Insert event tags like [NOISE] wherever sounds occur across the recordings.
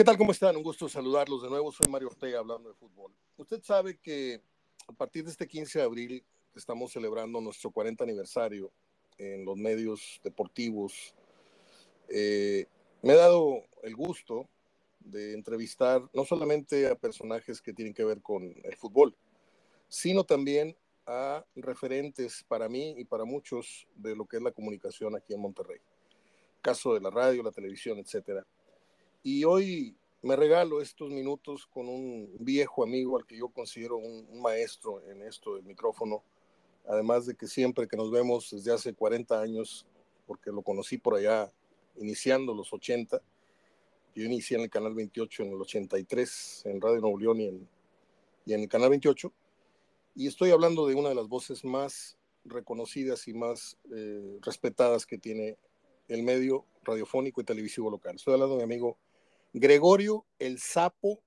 ¿Qué tal? ¿Cómo están? Un gusto saludarlos de nuevo. Soy Mario Ortega hablando de fútbol. Usted sabe que a partir de este 15 de abril estamos celebrando nuestro 40 aniversario en los medios deportivos. Eh, me he dado el gusto de entrevistar no solamente a personajes que tienen que ver con el fútbol, sino también a referentes para mí y para muchos de lo que es la comunicación aquí en Monterrey. Caso de la radio, la televisión, etcétera. Y hoy me regalo estos minutos con un viejo amigo al que yo considero un, maestro en esto del micrófono, además de que siempre que nos vemos desde hace 40 años, porque lo conocí por allá iniciando los 80, yo inicié en el Canal 28 en el 83, en Radio Nuevo León y en, y en el Canal 28, y estoy hablando de una de las voces más reconocidas y más eh, respetadas que tiene el medio radiofónico y televisivo local. Estoy hablando de mi amigo Gregorio el Sapo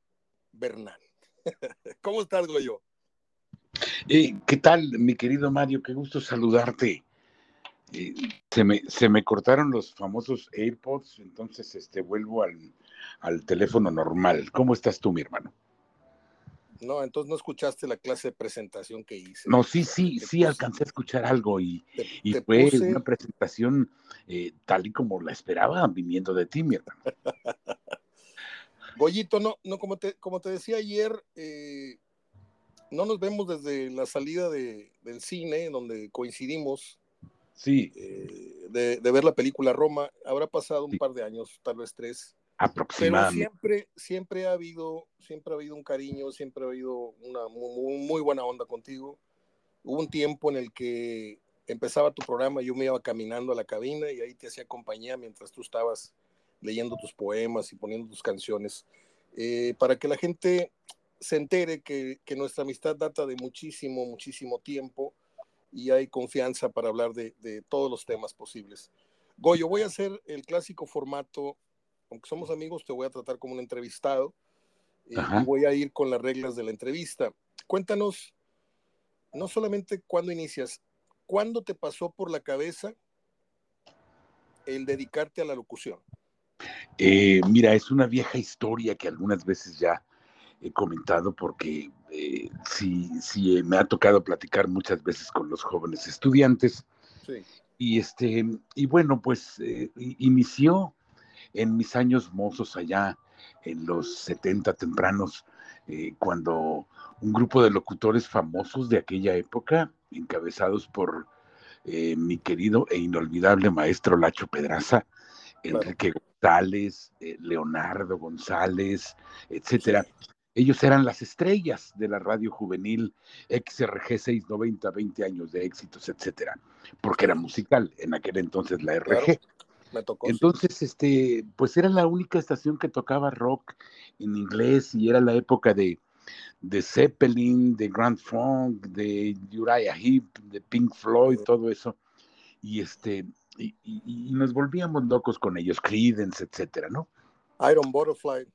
Bernal. [LAUGHS] ¿Cómo estás, Goyo? Eh, ¿Qué tal, mi querido Mario? Qué gusto saludarte. Eh, se, me, se me cortaron los famosos AirPods, entonces este, vuelvo al, al teléfono normal. ¿Cómo estás tú, mi hermano? No, entonces no escuchaste la clase de presentación que hice. No, sí, sí, sí alcancé a escuchar algo y, y fue una presentación eh, tal y como la esperaba viniendo de ti, mi hermano. [LAUGHS] Goyito, no, no, como te, como te decía ayer, eh, no nos vemos desde la salida de, del cine, donde coincidimos. Sí. Eh, de, ver la película Roma. Habrá pasado un par de años, tal vez tres. Aproximadamente. Pero siempre, siempre ha habido, siempre ha habido un cariño, siempre ha habido una muy, muy buena onda contigo. Hubo un tiempo en el que empezaba tu programa, yo me iba caminando a la cabina y ahí te hacía compañía mientras tú estabas leyendo tus poemas y poniendo tus canciones, eh, para que la gente se entere que, nuestra amistad data de muchísimo, muchísimo tiempo y hay confianza para hablar de, todos los temas posibles. Goyo, voy a hacer el clásico formato, aunque somos amigos, te voy a tratar como un entrevistado eh, y voy a ir con las reglas de la entrevista. Cuéntanos, no solamente cuándo inicias, ¿cuándo te pasó por la cabeza el dedicarte a la locución? Eh, mira, es una vieja historia que algunas veces ya he comentado porque eh, sí, sí me ha tocado platicar muchas veces con los jóvenes estudiantes. Y, este, y bueno, pues eh, inició en mis años mozos allá en los 70 tempranos, cuando un grupo de locutores famosos de aquella época, encabezados por mi querido e inolvidable maestro Lacho Pedraza, Enrique González, eh, Leonardo González, etcétera. Ellos eran las estrellas de la radio juvenil XRG 690, 20 años de éxitos, etcétera, porque era musical en aquel entonces la RG. me tocó, entonces, este, pues era la única estación que tocaba rock en inglés y era la época de, de Zeppelin, de Grand Funk, de Uriah Heep, de Pink Floyd, todo eso. Y este, y, nos volvíamos locos con ellos, Creedence, etcétera, ¿no? Iron Butterfly.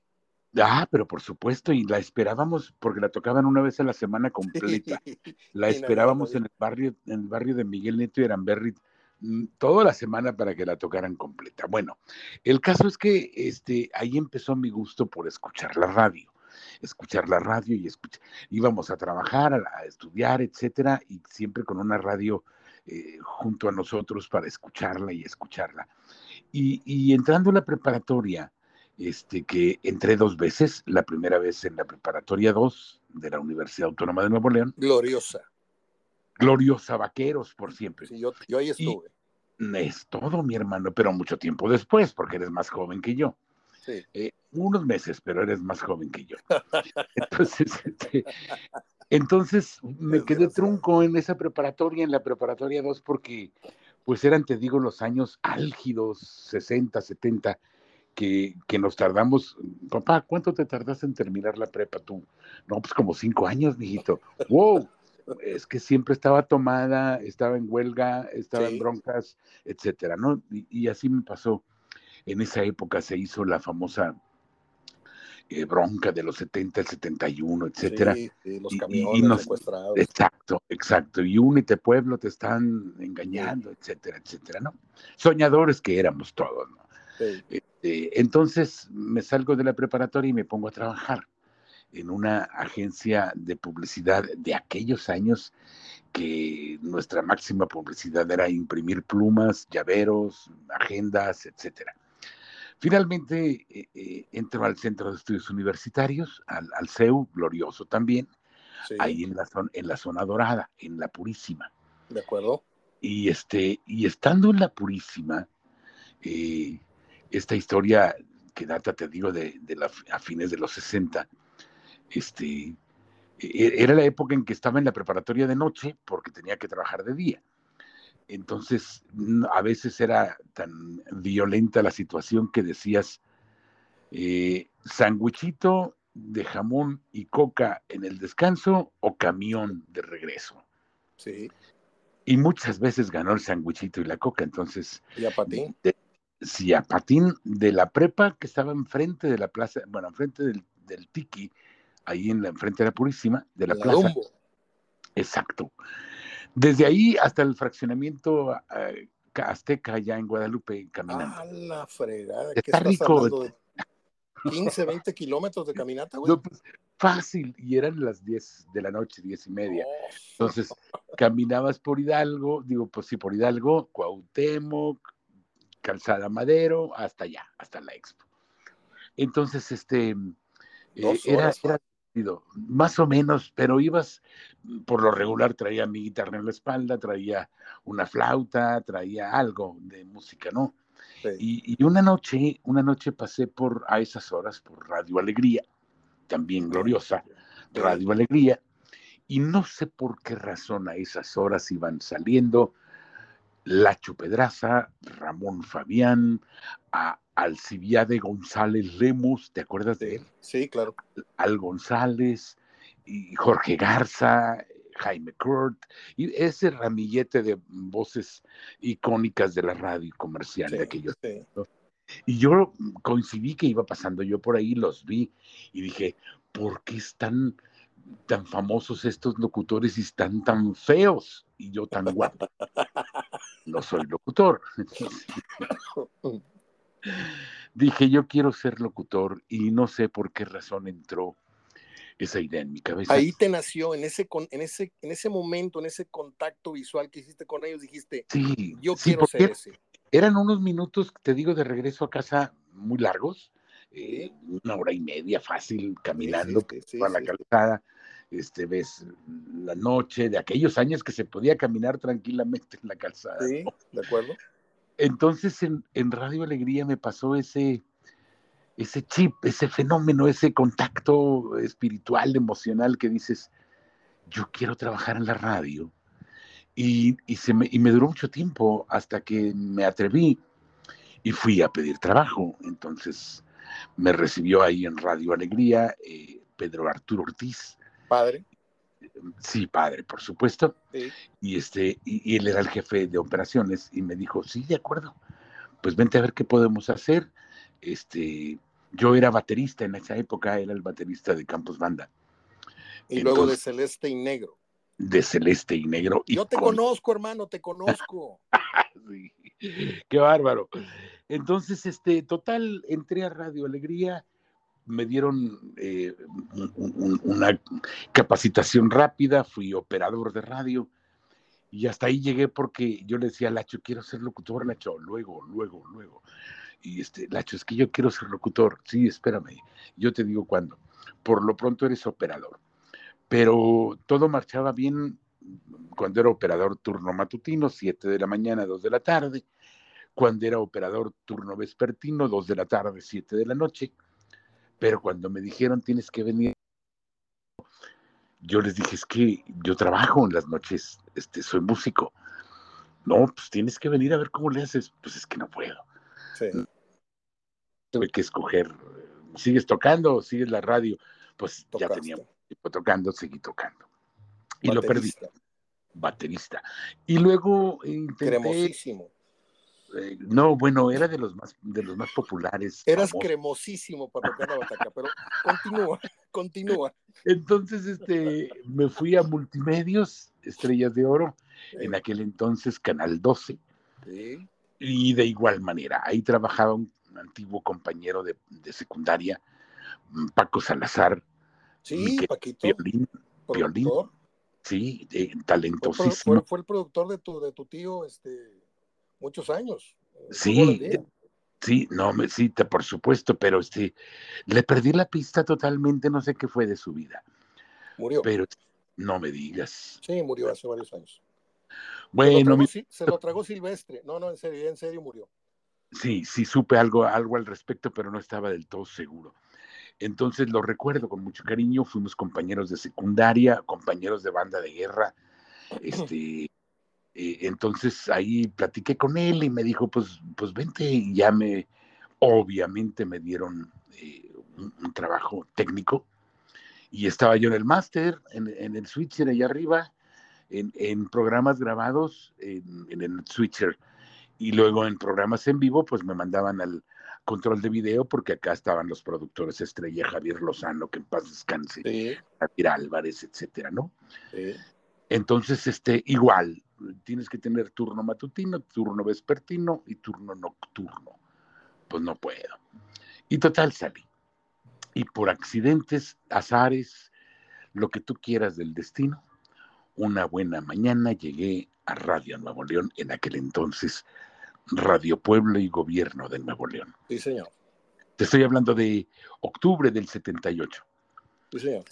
Ah, pero por supuesto, y la esperábamos porque la tocaban una vez a la semana completa. [LAUGHS] La esperábamos en el barrio, en el barrio de Miguel Neto y Aramberri mm, toda la semana para que la tocaran completa. Bueno, el caso es que este, ahí empezó mi gusto por escuchar la radio, escuchar la radio y escuchar. Íbamos a trabajar, a, a estudiar, etcétera, y siempre con una radio eh, junto a nosotros para escucharla y escucharla. Y, entrando en la preparatoria, este, que entré dos veces, la primera vez en la preparatoria 2 de la Universidad Autónoma de Nuevo León. Gloriosa. Gloriosa, vaqueros por siempre. Sí, yo, ahí estuve. es todo, mi hermano, pero mucho tiempo después, porque eres más joven que yo. Sí. Eh, unos meses, pero eres más joven que yo. Entonces, este, entonces me quedé trunco en esa preparatoria, en la preparatoria 2, porque pues eran, te digo, los años álgidos, 60, 70, que, que, nos tardamos. Papá, ¿cuánto te tardaste en terminar la prepa tú? No, pues como cinco años, mijito. ¡Wow! Es que siempre estaba tomada, estaba en huelga, estaba en broncas, etcétera, ¿no? y así me pasó. En esa época se hizo la famosa eh, bronca de los 70, el 71, etcétera. Sí, los camiones secuestrados. Exacto, exacto. Y únete pueblo, te están engañando, etcétera, etcétera, ¿no? Soñadores que éramos todos, ¿no? Este, entonces me salgo de la preparatoria y me pongo a trabajar en una agencia de publicidad de aquellos años que nuestra máxima publicidad era imprimir plumas, llaveros, agendas, etcétera. Finalmente eh, eh, entro al Centro de Estudios Universitarios, al, CEU, glorioso también, ahí en la, zona, en la zona dorada, en la Purísima. De acuerdo. Y, este, y estando en la Purísima, eh, esta historia que data, te digo, de, a fines de los 60, este, e, era la época en que estaba en la preparatoria de noche porque tenía que trabajar de día. Entonces, a veces era tan violenta la situación que decías, eh, de jamón y coca en el descanso o camión de regreso. Sí. Y muchas veces ganó el sandwichito y la coca, entonces... ¿Y a patín? sí, a patín de la prepa que estaba enfrente de la plaza, bueno, enfrente del, del Tiki, ahí en la enfrente de la Purísima, de la, plaza. Exacto. Desde ahí hasta el fraccionamiento eh, Azteca, ya en Guadalupe, caminando. Ah, la fregada. Está rico. 15, 20 [LAUGHS] kilómetros de caminata, güey. Pues, fácil, y eran las 10 de la noche, 10 y media. Entonces, caminabas por Hidalgo, digo, pues sí, por Hidalgo, Cuauhtémoc, Calzada Madero, hasta allá, hasta la Expo. Entonces, este, eh, era, era, más o menos, pero ibas, por lo regular traía mi guitarra en la espalda, traía una flauta, traía algo de música, ¿no? Y, una noche, una noche pasé por, a esas horas, por Radio Alegría, también gloriosa, Radio Alegría, y no sé por qué razón a esas horas iban saliendo Lacho Pedraza, Ramón Fabián, a Alcibiade González Lemos, ¿te acuerdas de él? Sí, claro. Al González, y Jorge Garza, Jaime Kurt, y ese ramillete de voces icónicas de la radio comercial de aquellos. Y yo coincidí que iba pasando yo por ahí, los vi y dije, ¿por qué están tan famosos estos locutores y están tan feos? Y yo tan guapo. [LAUGHS] no soy locutor. [LAUGHS] Dije, yo quiero ser locutor y no sé por qué razón entró esa idea en mi cabeza. Ahí te nació, en ese, en ese, en ese momento, en ese contacto visual que hiciste con ellos, dijiste, sí, yo quiero ser ese. Eran unos minutos, te digo, de regreso a casa muy largos, eh, una hora y media fácil caminando por la calzada este, ves la noche, de aquellos años que se podía caminar tranquilamente en la calzada. Sí, de acuerdo. Entonces en, en, Radio Alegría me pasó ese, ese chip, ese fenómeno, ese contacto espiritual, emocional que dices, yo quiero trabajar en la radio. Y, y, se me, y me duró mucho tiempo hasta que me atreví y fui a pedir trabajo. Entonces me recibió ahí en Radio Alegría eh, Pedro Arturo Ortiz, Padre. Sí, padre, por supuesto. Y este, y, él era el jefe de operaciones y me dijo, sí, de acuerdo, pues vente a ver qué podemos hacer. Este, yo era baterista en esa época, era el baterista de Campos Banda. Y luego de Celeste y Negro. De Celeste y Negro. yo te conozco, hermano, te conozco. [LAUGHS] sí, qué bárbaro. Entonces, este, total, entré a Radio Alegría me dieron eh, una capacitación rápida, fui operador de radio y hasta ahí llegué porque yo le decía a Lacho, quiero ser locutor, Lacho, luego, luego, luego. Y este, Lacho, es que yo quiero ser locutor. Sí, espérame, yo te digo cuándo. Por lo pronto eres operador. Pero todo marchaba bien cuando era operador turno matutino, 7 de la mañana, 2 de la tarde. Cuando era operador turno vespertino, 2 de la tarde, 7 de la noche pero cuando me dijeron tienes que venir, yo les dije, es que yo trabajo en las noches, este, soy músico. No, pues tienes que venir a ver cómo le haces. Pues es que no puedo. Sí. Tuve que escoger, ¿sigues tocando o sigues la radio? Pues ya tenía tiempo tocando, seguí tocando. Y lo perdí. Baterista. Y luego intenté... Cremosísimo. Eh, no, bueno, era de los más, de los más populares. Eras cremosísimo para tocar la bataca, pero continúa, [LAUGHS] continúa. Entonces, este, me fui a Multimedios, Estrellas de Oro, en aquel entonces Canal 12. Y de igual manera, ahí trabajaba antiguo compañero de, secundaria, mm, Paco Salazar. Sí, Paquito. Violín, sí, eh, talentosísimo. Fue, el productor de tu, de tu tío este, muchos años. Sí, sí, no, me, sí, por supuesto, pero este, le perdí la pista totalmente, no sé qué fue de su vida. Murió. Pero no me digas. Sí, murió hace varios años. Bueno, se lo, tragó, Silvestre. No, no, en serio, en serio murió. Sí, sí supe algo, algo al respecto, pero no estaba del todo seguro. Entonces lo recuerdo con mucho cariño, fuimos compañeros de secundaria, compañeros de banda de guerra. [CLEARS THROAT] Este, eh, entonces ahí platiqué con él y me dijo, pues, pues vente y ya me, obviamente me dieron eh, un, trabajo técnico y estaba yo en el máster, en, el switcher allá arriba, en, programas grabados en, en, el switcher y luego en programas en vivo, pues me mandaban al control de video porque acá estaban los productores estrella Javier Lozano, que en paz descanse, Javier Álvarez, etcétera, ¿no? Entonces, este, igual, tienes que tener turno matutino, turno vespertino y turno nocturno. Pues no puedo. Y total salí y por accidentes, azares, lo que tú quieras del destino, una buena mañana llegué a Radio Nuevo León, en aquel entonces Radio Pueblo y Gobierno de Nuevo León. Sí, señor. Te estoy hablando de octubre del 78. Sí, señor.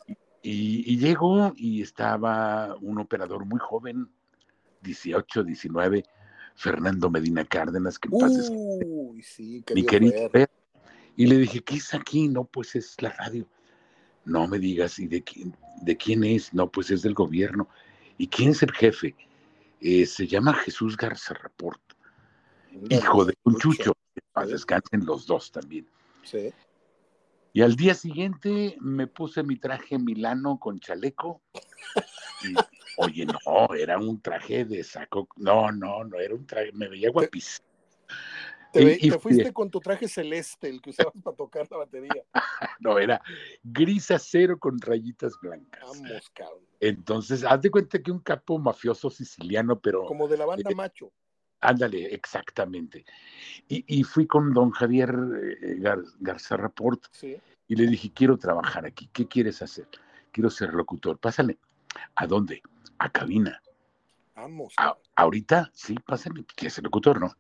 Y, y llego y estaba un operador muy joven, 18, 19, Fernando Medina Cárdenas, que Uy, sí, mi querido ver. Y le dije, ¿qué es aquí? No, pues es la radio. No me digas, ¿y de quién, de quién es? No, pues es del gobierno. ¿Y quién es el jefe? Eh, se llama Jesús Garza Report, hijo de un chucho. Descansen los dos también. Sí. Y al día siguiente me puse mi traje milano con chaleco. Y, oye, no, era un traje de saco. No, no, no, era un traje, me veía guapísimo. Te, fuiste con tu traje celeste, el que usabas para tocar la batería. [LAUGHS] no, era gris acero con rayitas blancas. Vamos, cabrón. Entonces, haz de cuenta que un capo mafioso siciliano, pero. Como de la banda eh, Macho. Ándale, exactamente. Y, fui con don Javier eh, Garza Report y le dije, quiero trabajar aquí, ¿qué quieres hacer? Quiero ser locutor, pásale. ¿A dónde? A cabina. Vamos. ahorita, sí, pásale, ¿quieres ser locutor, no?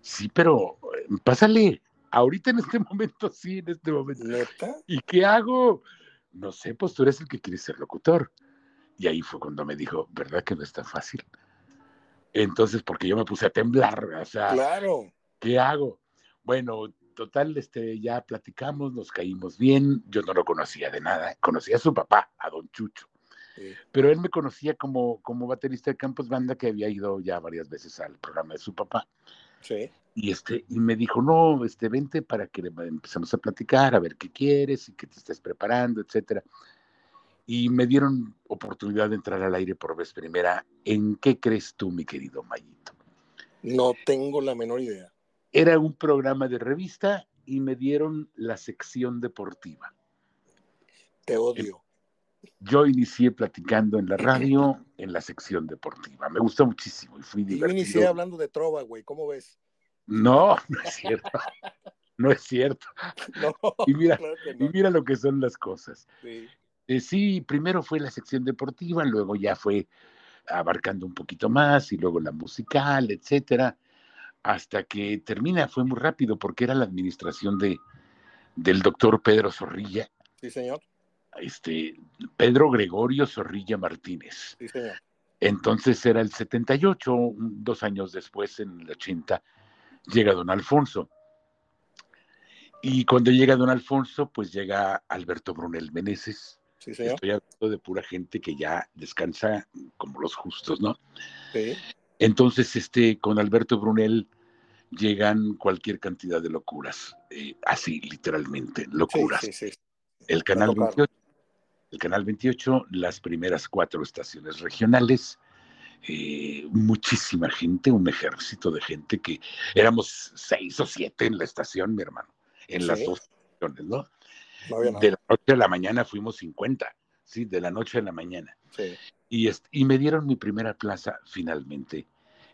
Sí, pero eh, pásale. Ahorita en este [LAUGHS] momento, sí, en este momento. ¿Y qué hago? No sé, pues tú eres el que quiere ser locutor. Y ahí fue cuando me dijo, ¿verdad que no está fácil? Entonces, porque yo me puse a temblar, o sea, claro. ¿qué hago? Bueno, total, este, ya platicamos, nos caímos bien, yo no lo conocía de nada, conocía a su papá, a don Chucho, pero él me conocía como, como baterista de Campos Banda que había ido ya varias veces al programa de su papá. Y, este, y me dijo, no, este, vente para que empecemos a platicar, a ver qué quieres y que te estés preparando, etcétera. Y me dieron oportunidad de entrar al aire por vez primera. ¿En qué crees tú, mi querido Mayito? No tengo la menor idea. Era un programa de revista y me dieron la sección deportiva. Te odio. Yo inicié platicando en la radio en la sección deportiva. Me gustó muchísimo y fui divertido. Yo inicié hablando de trova, güey. ¿Cómo ves? No, no es cierto. no es cierto. [LAUGHS] y, mira, y mira lo que son las cosas. Sí. Eh, sí, primero fue la sección deportiva, luego ya fue abarcando un poquito más y luego la musical, etcétera, hasta que termina, fue muy rápido porque era la administración de, del doctor Pedro Zorrilla. Sí, señor este, Pedro Gregorio Zorrilla Martínez. Entonces era el 78, dos años después, en el 80, llega don Alfonso. Y cuando llega don Alfonso, pues llega Alberto Brunel Meneses. Estoy hablando de pura gente que ya descansa como los justos, ¿no? Entonces, este, con Alberto Brunel llegan cualquier cantidad de locuras, eh, así literalmente, locuras. El canal 28 el Canal 28, las primeras cuatro estaciones regionales, eh, muchísima gente, un ejército de gente que éramos seis o siete en la estación, mi hermano, en las dos estaciones, ¿no? de la noche a la mañana fuimos 50, sí, de la noche a la mañana. Y, y me dieron mi primera plaza finalmente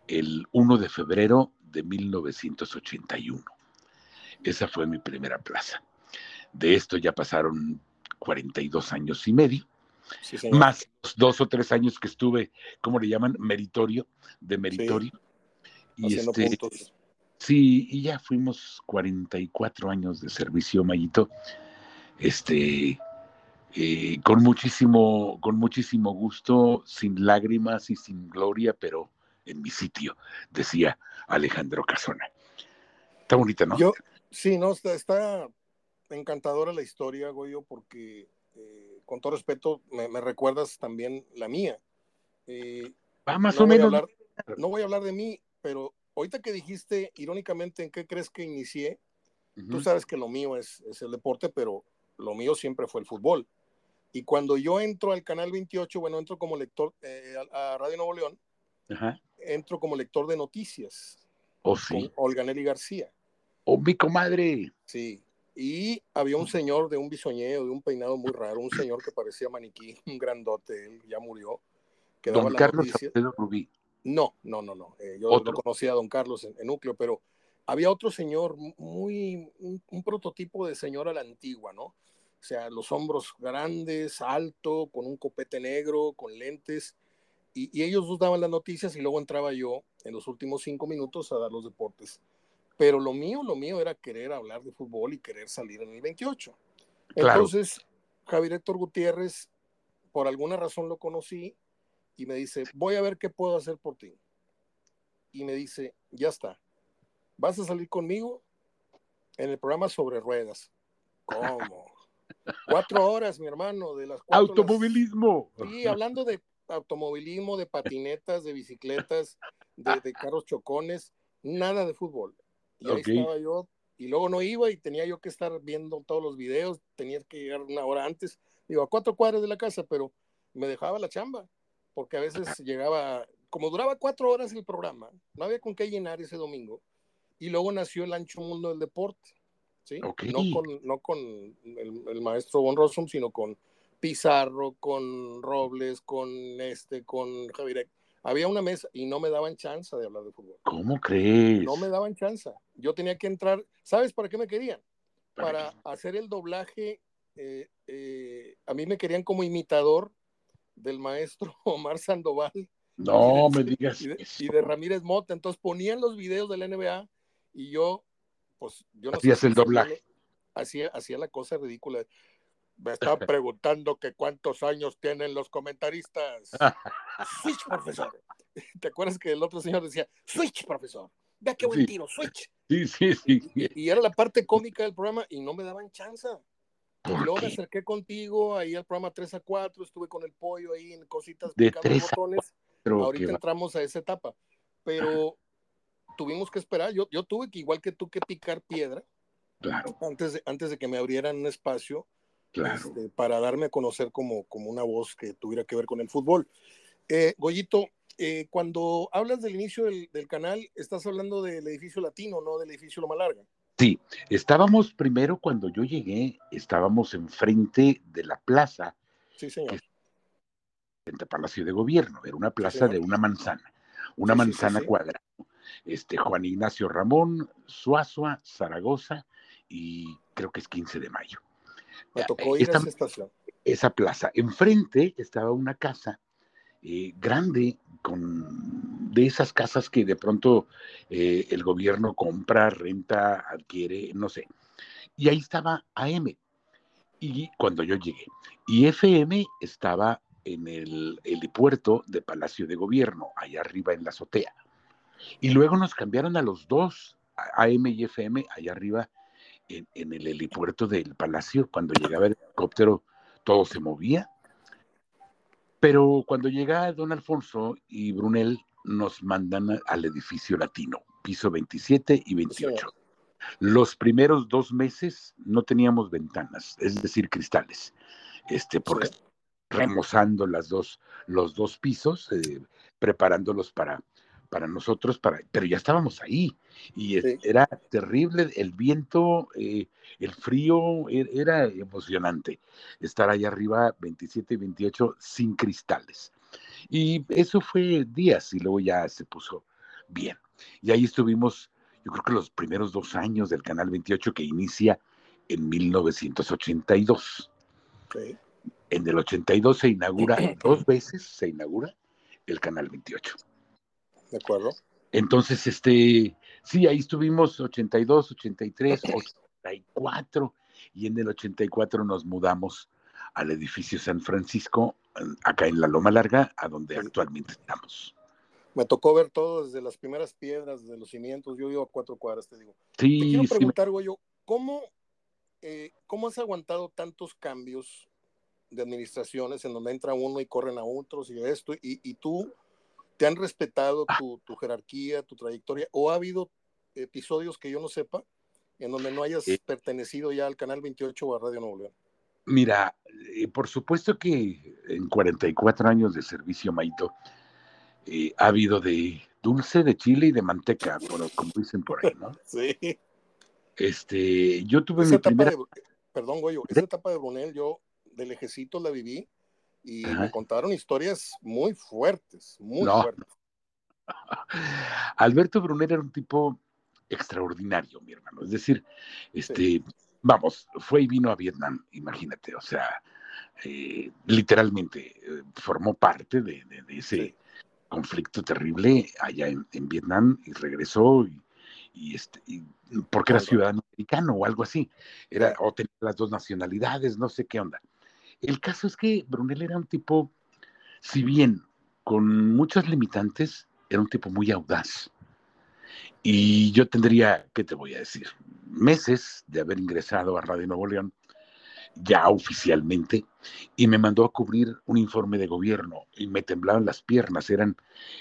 el 1 de febrero de 1981. Esa fue mi primera plaza. De esto ya pasaron 42 años y medio, más los dos o tres años que estuve, ¿cómo le llaman? Meritorio, de meritorio. Y este, Sí, y ya fuimos 44 años de servicio, Mayito. Este, eh, con muchísimo, con muchísimo gusto, sin lágrimas y sin gloria, pero en mi sitio, decía Alejandro Casona. Está bonita, ¿no? Yo, sí, no, está, encantadora la historia, Goyo, porque eh, con todo respeto, me, recuerdas también la mía. Eh, Va más o menos. no voy a hablar de mí, pero ahorita que dijiste, irónicamente, ¿en qué crees que inicié? Tú sabes que lo mío es, el deporte, pero lo mío siempre fue el fútbol. Y cuando yo entro al Canal 28, bueno, entro como lector eh, a, Radio Nuevo León, entro como lector de noticias. Oh, sí. Con Olga Nelly García. Oh, mi comadre. Sí. Y había un señor de un bisoñeo, de un peinado muy raro, un señor que parecía maniquí, [LAUGHS] un grandote, él ya murió. Que Don Carlos Rubí. No, no, no, no. Eh, yo no conocía a don Carlos en, núcleo, pero había otro señor, muy, un, prototipo de señor a la antigua, ¿no? O sea, los hombros grandes, alto, con un copete negro, con lentes. Y, ellos nos daban las noticias y luego entraba yo en los últimos cinco minutos a dar los deportes. Pero lo mío, lo mío era querer hablar de fútbol y querer salir en el 28. Entonces, Javier Héctor Gutiérrez, por alguna razón lo conocí y me dice, voy a ver qué puedo hacer por ti. Y me dice, ya está, vas a salir conmigo en el programa sobre ruedas. ¿Cómo? [LAUGHS] cuatro horas, mi hermano, de las cuatro. Automovilismo. Sí, hablando de automovilismo, de patinetas, de bicicletas, de, carros chocones, nada de fútbol. Y ahí estaba yo, y luego no iba y tenía yo que estar viendo todos los videos, tenía que llegar una hora antes, digo, a cuatro cuadras de la casa, pero me dejaba la chamba porque a veces [LAUGHS] llegaba, como duraba cuatro horas el programa, no había con qué llenar ese domingo, y luego nació el ancho mundo del deporte, ¿sí? No con, no con el, maestro Von Rossum, sino con Pizarro, con Robles, con este, con Javier. Había una mesa y no me daban chance de hablar de fútbol. ¿Cómo crees? No me daban chance. Yo tenía que entrar, ¿sabes para qué me querían? Para, hacer el doblaje. Eh, eh, a mí me querían como imitador del maestro [LAUGHS] Omar Sandoval. No me digas. Y de, Ramírez Mota. Entonces ponían los videos de la NBA y yo, pues yo no Hacías el doblaje. Hacía, hacía la cosa ridícula. Me estaba [LAUGHS] preguntando que cuántos años tienen los comentaristas. Switch, profesor. [LAUGHS] ¿Te acuerdas que el otro señor decía, Switch, profesor? Vea qué buen tiro, Switch. Sí, sí, sí. Y, era la parte cómica del programa y no me daban chance. Y luego me acerqué contigo ahí al programa 3 a 4, estuve con el pollo ahí en cositas de tres botones. Ahorita entramos a esa etapa, pero tuvimos que esperar. Yo, yo tuve que, igual que tú, que picar piedra antes, de, antes de que me abrieran un espacio este, para darme a conocer como, como una voz que tuviera que ver con el fútbol. Eh, Goyito, eh, cuando hablas del inicio del, del, canal, estás hablando del edificio latino, no del edificio Loma Larga. Sí, estábamos primero cuando yo llegué, estábamos enfrente de la plaza. Sí, señor. Frente Palacio de Gobierno, era una plaza de una manzana, una manzana cuadrada. Este, Juan Ignacio Ramón, Suazua, Zaragoza y creo que es 15 de mayo. Me tocó ir a esa estación. Esa plaza. Enfrente estaba una casa eh, grande con de esas casas que de pronto eh, el gobierno compra, renta, adquiere, no sé. Y ahí estaba AM. Y cuando yo llegué. Y FM estaba en el helipuerto de Palacio de Gobierno, allá arriba en la azotea. Y luego nos cambiaron a los dos, AM y FM, allá arriba en, en el helipuerto del Palacio. Cuando llegaba el helicóptero, todo se movía pero cuando llega don Alfonso y Brunel, nos mandan al edificio latino, piso 27 y 28. Los primeros dos meses no teníamos ventanas, es decir, cristales, este, porque remozando las dos, los dos pisos, eh, preparándolos para, para nosotros, para, pero ya estábamos ahí y era terrible el viento, eh, el frío, e, era emocionante estar allá arriba 27 y 28 sin cristales. Y eso fue días y luego ya se puso bien. Y ahí estuvimos, yo creo que los primeros dos años del Canal 28 que inicia en 1982. En el 82 se inaugura, [CLEARS THROAT] dos veces se inaugura el Canal 28. De acuerdo. Entonces, este, sí, ahí estuvimos 82, 83, 84, y en el 84 nos mudamos al edificio San Francisco, acá en la Loma Larga, a donde actualmente estamos. Me tocó ver todo desde las primeras piedras, desde los cimientos. Yo vivo a cuatro cuadras, te digo. Sí, te quiero preguntar, güey, ¿cómo, eh, ¿cómo has aguantado tantos cambios de administraciones en donde entra uno y corren a otros y esto? Y, y tú, ¿te han respetado ah. tu, tu, jerarquía, tu trayectoria? ¿O ha habido episodios que yo no sepa en donde no hayas eh. pertenecido ya al Canal 28 o a Radio Nuevo León? Mira, eh, por supuesto que en 44 años de servicio, Maito, eh, ha habido de dulce, de chile y de manteca, como dicen por ahí, ¿no? [LAUGHS] Sí. Este, yo tuve mi primera... perdón, Goyo, esa etapa de Brunel yo de lejecito la viví y me contaron historias muy fuertes, muy fuertes. [LAUGHS] Alberto Brunel era un tipo extraordinario, mi hermano. Es decir, este, vamos, fue y vino a Vietnam, imagínate, o sea, eh, literalmente eh, formó parte de, ese conflicto terrible allá en, Vietnam y regresó y, este, porque era ciudadano americano o algo así, era, o tenía las dos nacionalidades, no sé qué onda. El caso es que Brunel era un tipo, si bien con muchas limitantes, era un tipo muy audaz. Y yo tendría, ¿qué te voy a decir? Meses de haber ingresado a Radio Nuevo León, ya oficialmente, y me mandó a cubrir un informe de gobierno y me temblaban las piernas. Eran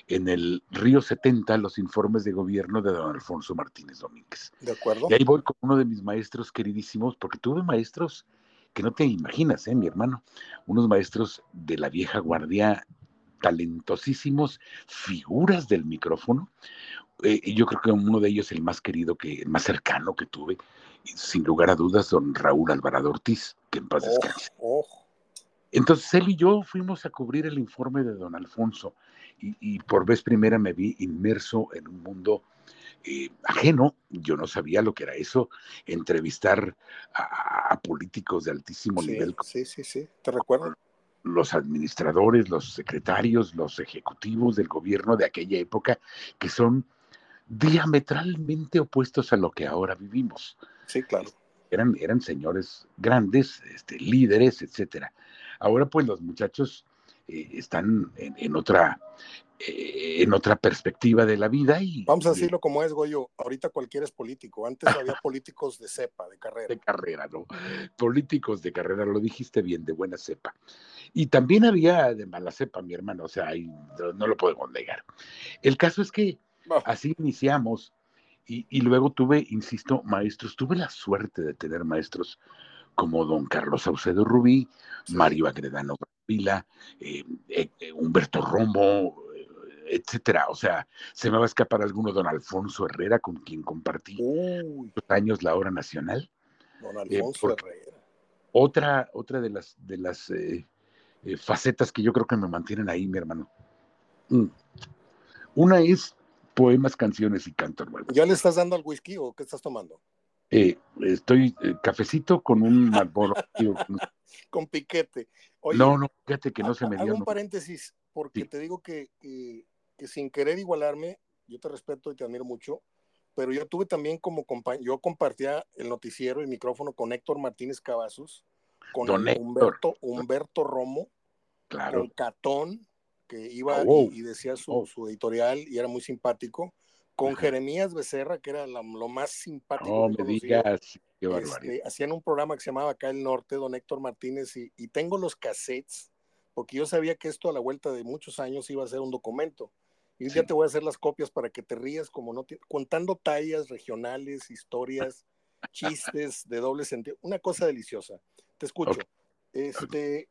en el Río 70 los informes de gobierno de don Alfonso Martínez Domínguez. De acuerdo. Y ahí voy con uno de mis maestros queridísimos, porque tuve maestros que no te imaginas, ¿eh, mi hermano? Unos maestros de la vieja guardia talentosísimos, figuras del micrófono. Eh, yo creo que uno de ellos, el más querido, que, el más cercano que tuve, sin lugar a dudas, don Raúl Alvarado Ortiz, que en paz descanse. Entonces él y yo fuimos a cubrir el informe de don Alfonso y, por vez primera me vi inmerso en un mundo eh, ajeno. Yo no sabía lo que era eso, entrevistar a, políticos de altísimo nivel. Sí, sí, sí, te recuerdo los administradores, los secretarios, los ejecutivos del gobierno de aquella época, que son diametralmente opuestos a lo que ahora vivimos. Sí, claro. Eran, eran señores grandes, este, líderes, etcétera. Ahora, pues, los muchachos eh, están en, otra, eh, en otra perspectiva de la vida y... Vamos a decirlo como es, Goyo, ahorita cualquiera es político, antes había [LAUGHS] políticos de cepa, de carrera. De carrera, ¿no? Políticos de carrera, lo dijiste bien, de buena cepa. Y también había de mala cepa, mi hermano, o sea, no, lo podemos negar. El caso es que así iniciamos y, luego tuve, insisto, maestros, tuve la suerte de tener maestros como don Carlos Saucedo Rubí, Mario Agredano Vila, eh, eh, eh, Humberto Romo, etcétera. O sea, se me va a escapar alguno, don Alfonso Herrera, con quien compartí Uy. años la hora nacional. Don Alfonso Herrera. Otra, otra de las, de las facetas que yo creo que me mantienen ahí, mi hermano. Mm. Una es poemas, canciones y canto nuevo. ¿Ya le estás dando al whisky o qué estás tomando? Eh, estoy eh, cafecito con un [LAUGHS] Marlboro. con piquete. no, no, fíjate que no se me dio. Hago un paréntesis, porque te digo que, que, sin querer igualarme, yo te respeto y te admiro mucho, pero yo tuve también como compañero, yo compartía el noticiero, el micrófono con Héctor Martínez Cavazos, con Humberto, Humberto Romo, claro. con Catón, que iba oh, y, decía su, oh. su editorial y era muy simpático con Jeremías Becerra, que era lo más simpático. No me digas, qué este, hacían un programa que se llamaba Acá el Norte, don Héctor Martínez, y, tengo los cassettes, porque yo sabía que esto a la vuelta de muchos años iba a ser un documento. Y ya te voy a hacer las copias para que te rías, como no contando tallas regionales, historias, [LAUGHS] chistes de doble sentido. Una cosa deliciosa. Te escucho. Este,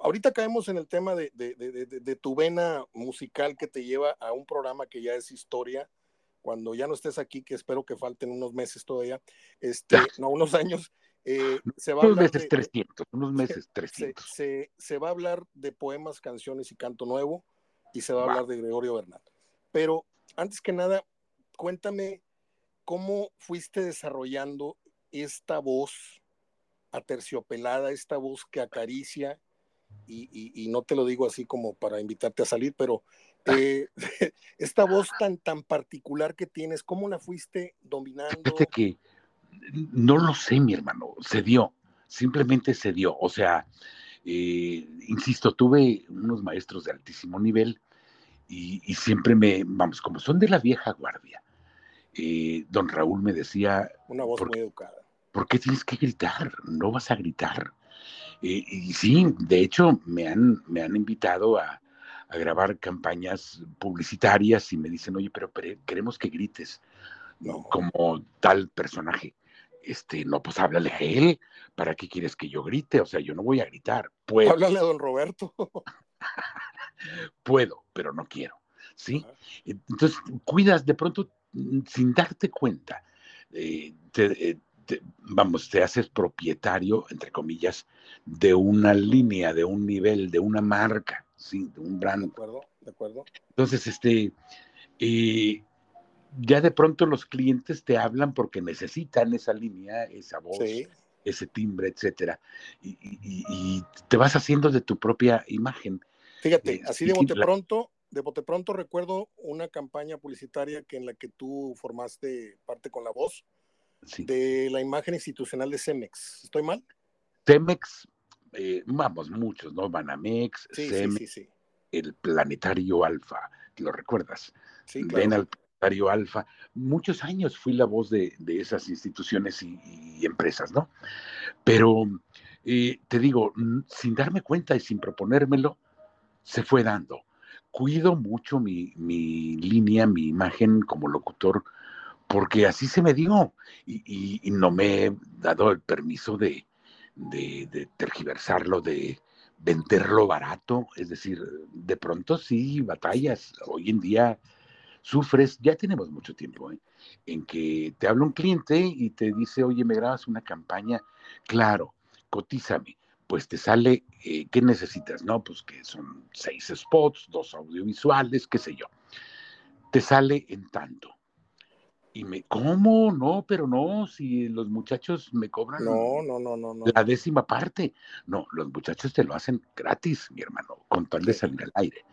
ahorita caemos en el tema de, tu vena musical que te lleva a un programa que ya es historia. Cuando ya no estés aquí, que espero que falten unos meses todavía, este, [LAUGHS] no, unos años, eh, se va a hablar meses 300, unos meses 300. Se, va a hablar de poemas, canciones y canto nuevo y se va a hablar de Gregorio Bernal. Pero antes que nada, cuéntame cómo fuiste desarrollando esta voz aterciopelada, esta voz que acaricia, y, no te lo digo así como para invitarte a salir, pero [LAUGHS] eh, [LAUGHS] esta voz tan, tan particular que tienes, ¿cómo la fuiste dominando? Fíjate que no lo sé, mi hermano, se dio, simplemente se dio. O sea, eh, insisto, tuve unos maestros de altísimo nivel y, siempre me, vamos, como son de la vieja guardia, eh, don Raúl me decía... Una voz muy educada. ¿Por qué tienes que gritar? No vas a gritar. Eh, y sí, de hecho, me han, me han invitado a, grabar campañas publicitarias y me dicen, oye, pero, queremos que grites como tal personaje. Este, no, pues háblale a él. ¿Para qué quieres que yo grite? O sea, yo no voy a gritar. Puedo. Háblale a don Roberto. [LAUGHS] Puedo, pero no quiero. ¿Sí? Entonces, cuidas de pronto, sin darte cuenta, eh, eh, vamos, te haces propietario, entre comillas, de una línea, de un nivel, de una marca, ¿sí? De un brand. De acuerdo, de acuerdo. Entonces, este, eh, ya de pronto los clientes te hablan porque necesitan esa línea, esa voz, ese timbre, etcétera, y, te vas haciendo de tu propia imagen. Fíjate, eh, así de bote pronto, de bote pronto recuerdo una campaña publicitaria que en la que tú formaste parte con la voz de la imagen institucional de Cemex. ¿Estoy mal? Cemex, eh, vamos, muchos, ¿no? Banamex, Cemex, el Planetario Alfa, ¿lo recuerdas? Sí, claro. Alfa. Muchos años fui la voz de, esas instituciones y, empresas, ¿no? Pero eh, te digo, sin darme cuenta y sin proponérmelo, se fue dando. Cuido mucho mi, línea, mi imagen como locutor, porque así se me dio y, no me he dado el permiso de tergiversarlo, de venderlo barato. Es decir, de pronto sí, batallas. Hoy en día sufres, ya tenemos mucho tiempo, ¿eh? en que te habla un cliente y te dice, oye, me grabas una campaña, claro, cotízame, pues te sale, eh, ¿qué necesitas? No, pues que son seis spots, dos audiovisuales, qué sé yo. Te sale en tanto. Y me, ¿cómo? No, pero no, si los muchachos me cobran no, no, no, no, la décima parte. No, los muchachos te lo hacen gratis, mi hermano, con tal de salir al aire.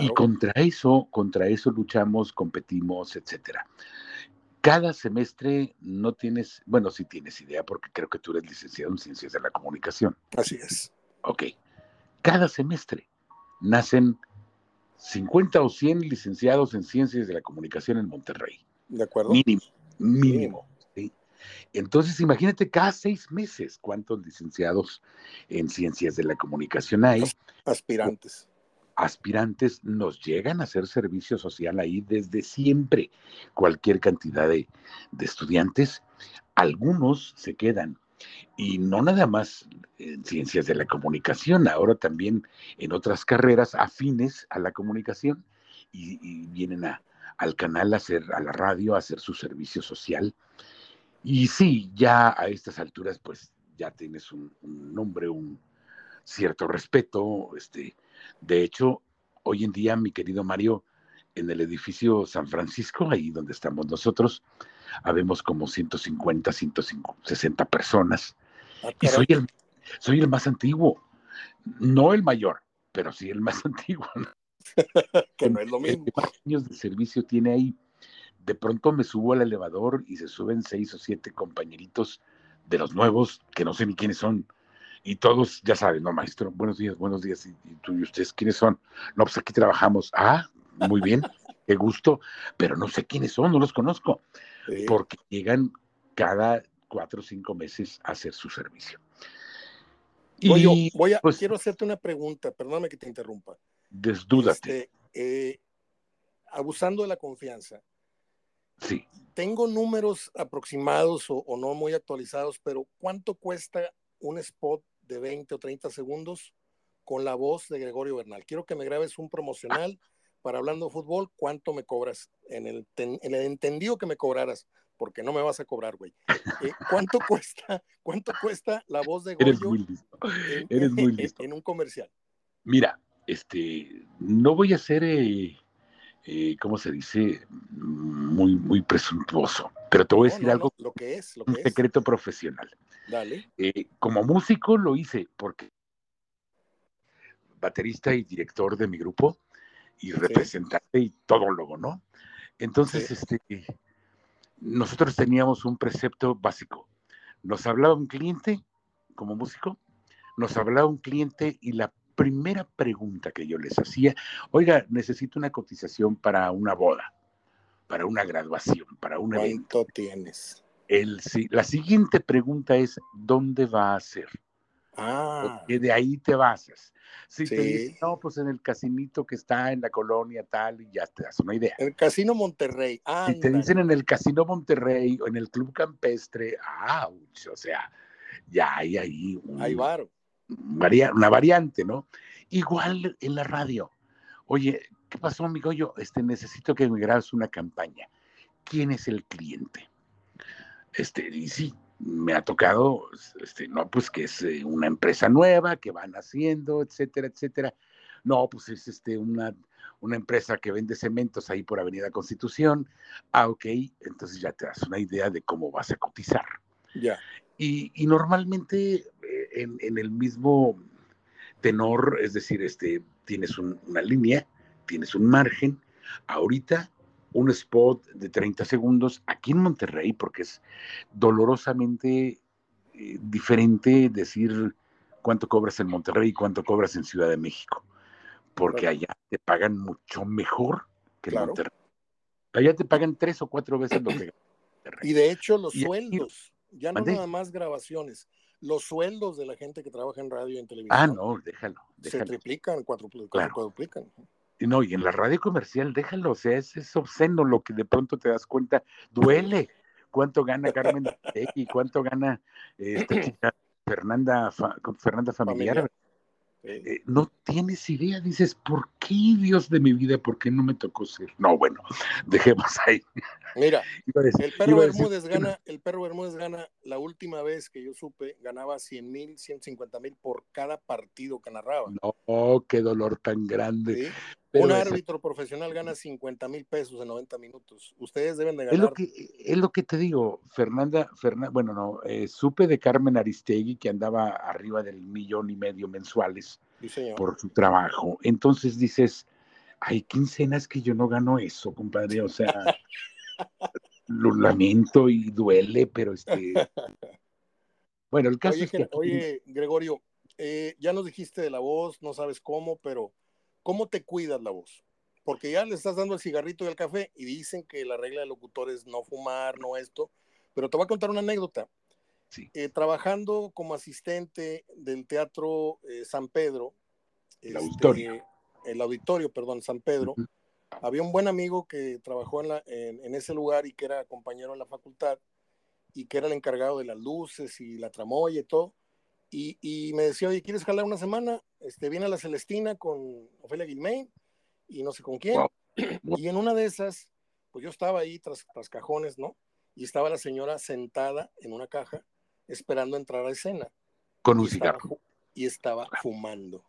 Y contra eso, contra eso luchamos, competimos, etcétera. Cada semestre no tienes, bueno, sí tienes idea, porque creo que tú eres licenciado en Ciencias de la Comunicación. Así es. Ok. Cada semestre nacen 50 o 100 licenciados en Ciencias de la Comunicación en Monterrey. ¿De acuerdo? Mínimo, mínimo. Entonces, imagínate cada seis meses cuántos licenciados en ciencias de la comunicación hay. Aspirantes. Aspirantes nos llegan a hacer servicio social ahí desde siempre, cualquier cantidad de, de estudiantes. Algunos se quedan y no nada más en ciencias de la comunicación, ahora también en otras carreras afines a la comunicación y vienen a, al canal, a, hacer, a la radio, a hacer su servicio social. Y sí, ya a estas alturas, pues ya tienes un, nombre, un cierto respeto. Este, de hecho, hoy en día, mi querido Mario, en el edificio San Francisco, ahí donde estamos nosotros, habemos como 150, 160 personas. Ah, y soy el, soy el más antiguo, no el mayor, pero sí el más [LAUGHS] antiguo. [LAUGHS] que no es lo mismo. años de servicio tiene ahí? De pronto me subo al elevador y se suben seis o siete compañeritos de los nuevos, que no sé ni quiénes son. Y todos, ya saben, no, maestro, buenos días, buenos días. ¿Y, tú y ustedes quiénes son? No, pues aquí trabajamos. Ah, muy bien, qué gusto, pero no sé quiénes son, no los conozco. Porque llegan cada cuatro o cinco meses a hacer su servicio. Y, voy a, pues quiero hacerte una pregunta, perdóname que te interrumpa. Desdúdate. Este, eh, abusando de la confianza. Sí. Tengo números aproximados o, no muy actualizados, pero ¿cuánto cuesta un spot de 20 o 30 segundos con la voz de Gregorio Bernal? Quiero que me grabes un promocional para hablando de fútbol. ¿Cuánto me cobras? En el, en el entendido que me cobraras, porque no me vas a cobrar, güey. Eh, ¿Cuánto [LAUGHS] cuesta? ¿Cuánto cuesta la voz de Goyo? Eres muy listo. Eres muy listo. en [LAUGHS] un comercial. Mira, este, no voy a ser eh, eh, ¿cómo se dice? Muy, muy presuntuoso. Pero te voy a decir algo. lo que es, lo un secreto profesional. Dale. Eh, como músico lo hice porque baterista y director de mi grupo y representante y todólogo, ¿no? Entonces, este, nosotros teníamos un precepto básico. Nos hablaba un cliente como músico, nos hablaba un cliente y la primera pregunta que yo les hacía, oiga, necesito una cotización para una boda, para una graduación, para un evento. ¿Cuánto tienes? El, la siguiente pregunta es, ¿dónde va a ser? Ah. Porque de ahí te basas. Si te dicen, no, pues en el casinito que está en la colonia tal, y ya te das una idea. El Casino Monterrey. Ah, si te dicen en el Casino Monterrey o en el Club Campestre, ah, o sea, ya hay ahí un, hay bar. una variante, ¿no? Igual en la radio. Oye, ¿qué pasó, amigo? Yo este, necesito que me grabes una campaña. ¿Quién es el cliente? Este, y sí, me ha tocado, este, no, pues que es eh, una empresa nueva, que van haciendo, etcétera, etcétera. No, pues es este, una, una empresa que vende cementos ahí por Avenida Constitución. Ah, ok, entonces ya te das una idea de cómo vas a cotizar. Ya. Y, y, normalmente en, en, el mismo tenor, es decir, este, tienes un, una línea, tienes un margen. Ahorita un spot de 30 segundos aquí en Monterrey, porque es dolorosamente eh, diferente decir cuánto cobras en Monterrey y cuánto cobras en Ciudad de México, porque allá te pagan mucho mejor que en Monterrey. Allá te pagan tres o cuatro veces lo que Y de hecho los sueldos, ya no nada más grabaciones, los sueldos de la gente que trabaja en radio y en televisión. Ah, no, déjalo. Se triplican, cuatro, cuadruplican. No, y en la radio comercial, déjalo, o sea, es, obsceno lo que de pronto te das cuenta, duele cuánto gana Carmen [LAUGHS] y cuánto gana esta chica Fernanda, Fernanda Familiar. Eh, no tienes idea, dices, ¿por qué Dios de mi vida? ¿Por qué no me tocó ser? No, bueno, [LAUGHS] dejemos ahí. Mira, [LAUGHS] el perro Bermúdez gana, el perro Bermúdez gana, la última vez que yo supe, ganaba 100 mil, 150 mil por cada partido que narraba. No, qué dolor tan grande. Un árbitro profesional gana 50 mil pesos en 90 minutos. Ustedes deben de ganar. Es lo que, es lo que te digo, Fernanda, Fernanda bueno, no, eh, supe de Carmen Aristegui que andaba arriba del millón y medio mensuales por su trabajo. Entonces dices, hay quincenas que yo no gano eso, compadre. O sea, [LAUGHS] lo lamento y duele, pero este. [LAUGHS] Bueno, el caso oye, es que. Oye, Gregorio, eh, ya nos dijiste de la voz, no sabes cómo, pero ¿cómo te cuidas la voz? Porque ya le estás dando el cigarrito y el café y dicen que la regla de locutor es no fumar, no esto, pero te voy a contar una anécdota. Eh, trabajando como asistente del Teatro eh, San Pedro, el este, auditorio, el auditorio, perdón, San Pedro, había un buen amigo que trabajó en, en, ese lugar y que era compañero en la facultad y que era el encargado de las luces y la tramoya y todo. Y, me decía, oye, ¿quieres jalar una semana? Este, viene a la Celestina con Ofelia Guilmain y no sé con quién. Y en una de esas, pues yo estaba ahí tras, tras cajones, ¿no? Y estaba la señora sentada en una caja esperando entrar a escena. Con un cigarro. y estaba fumando.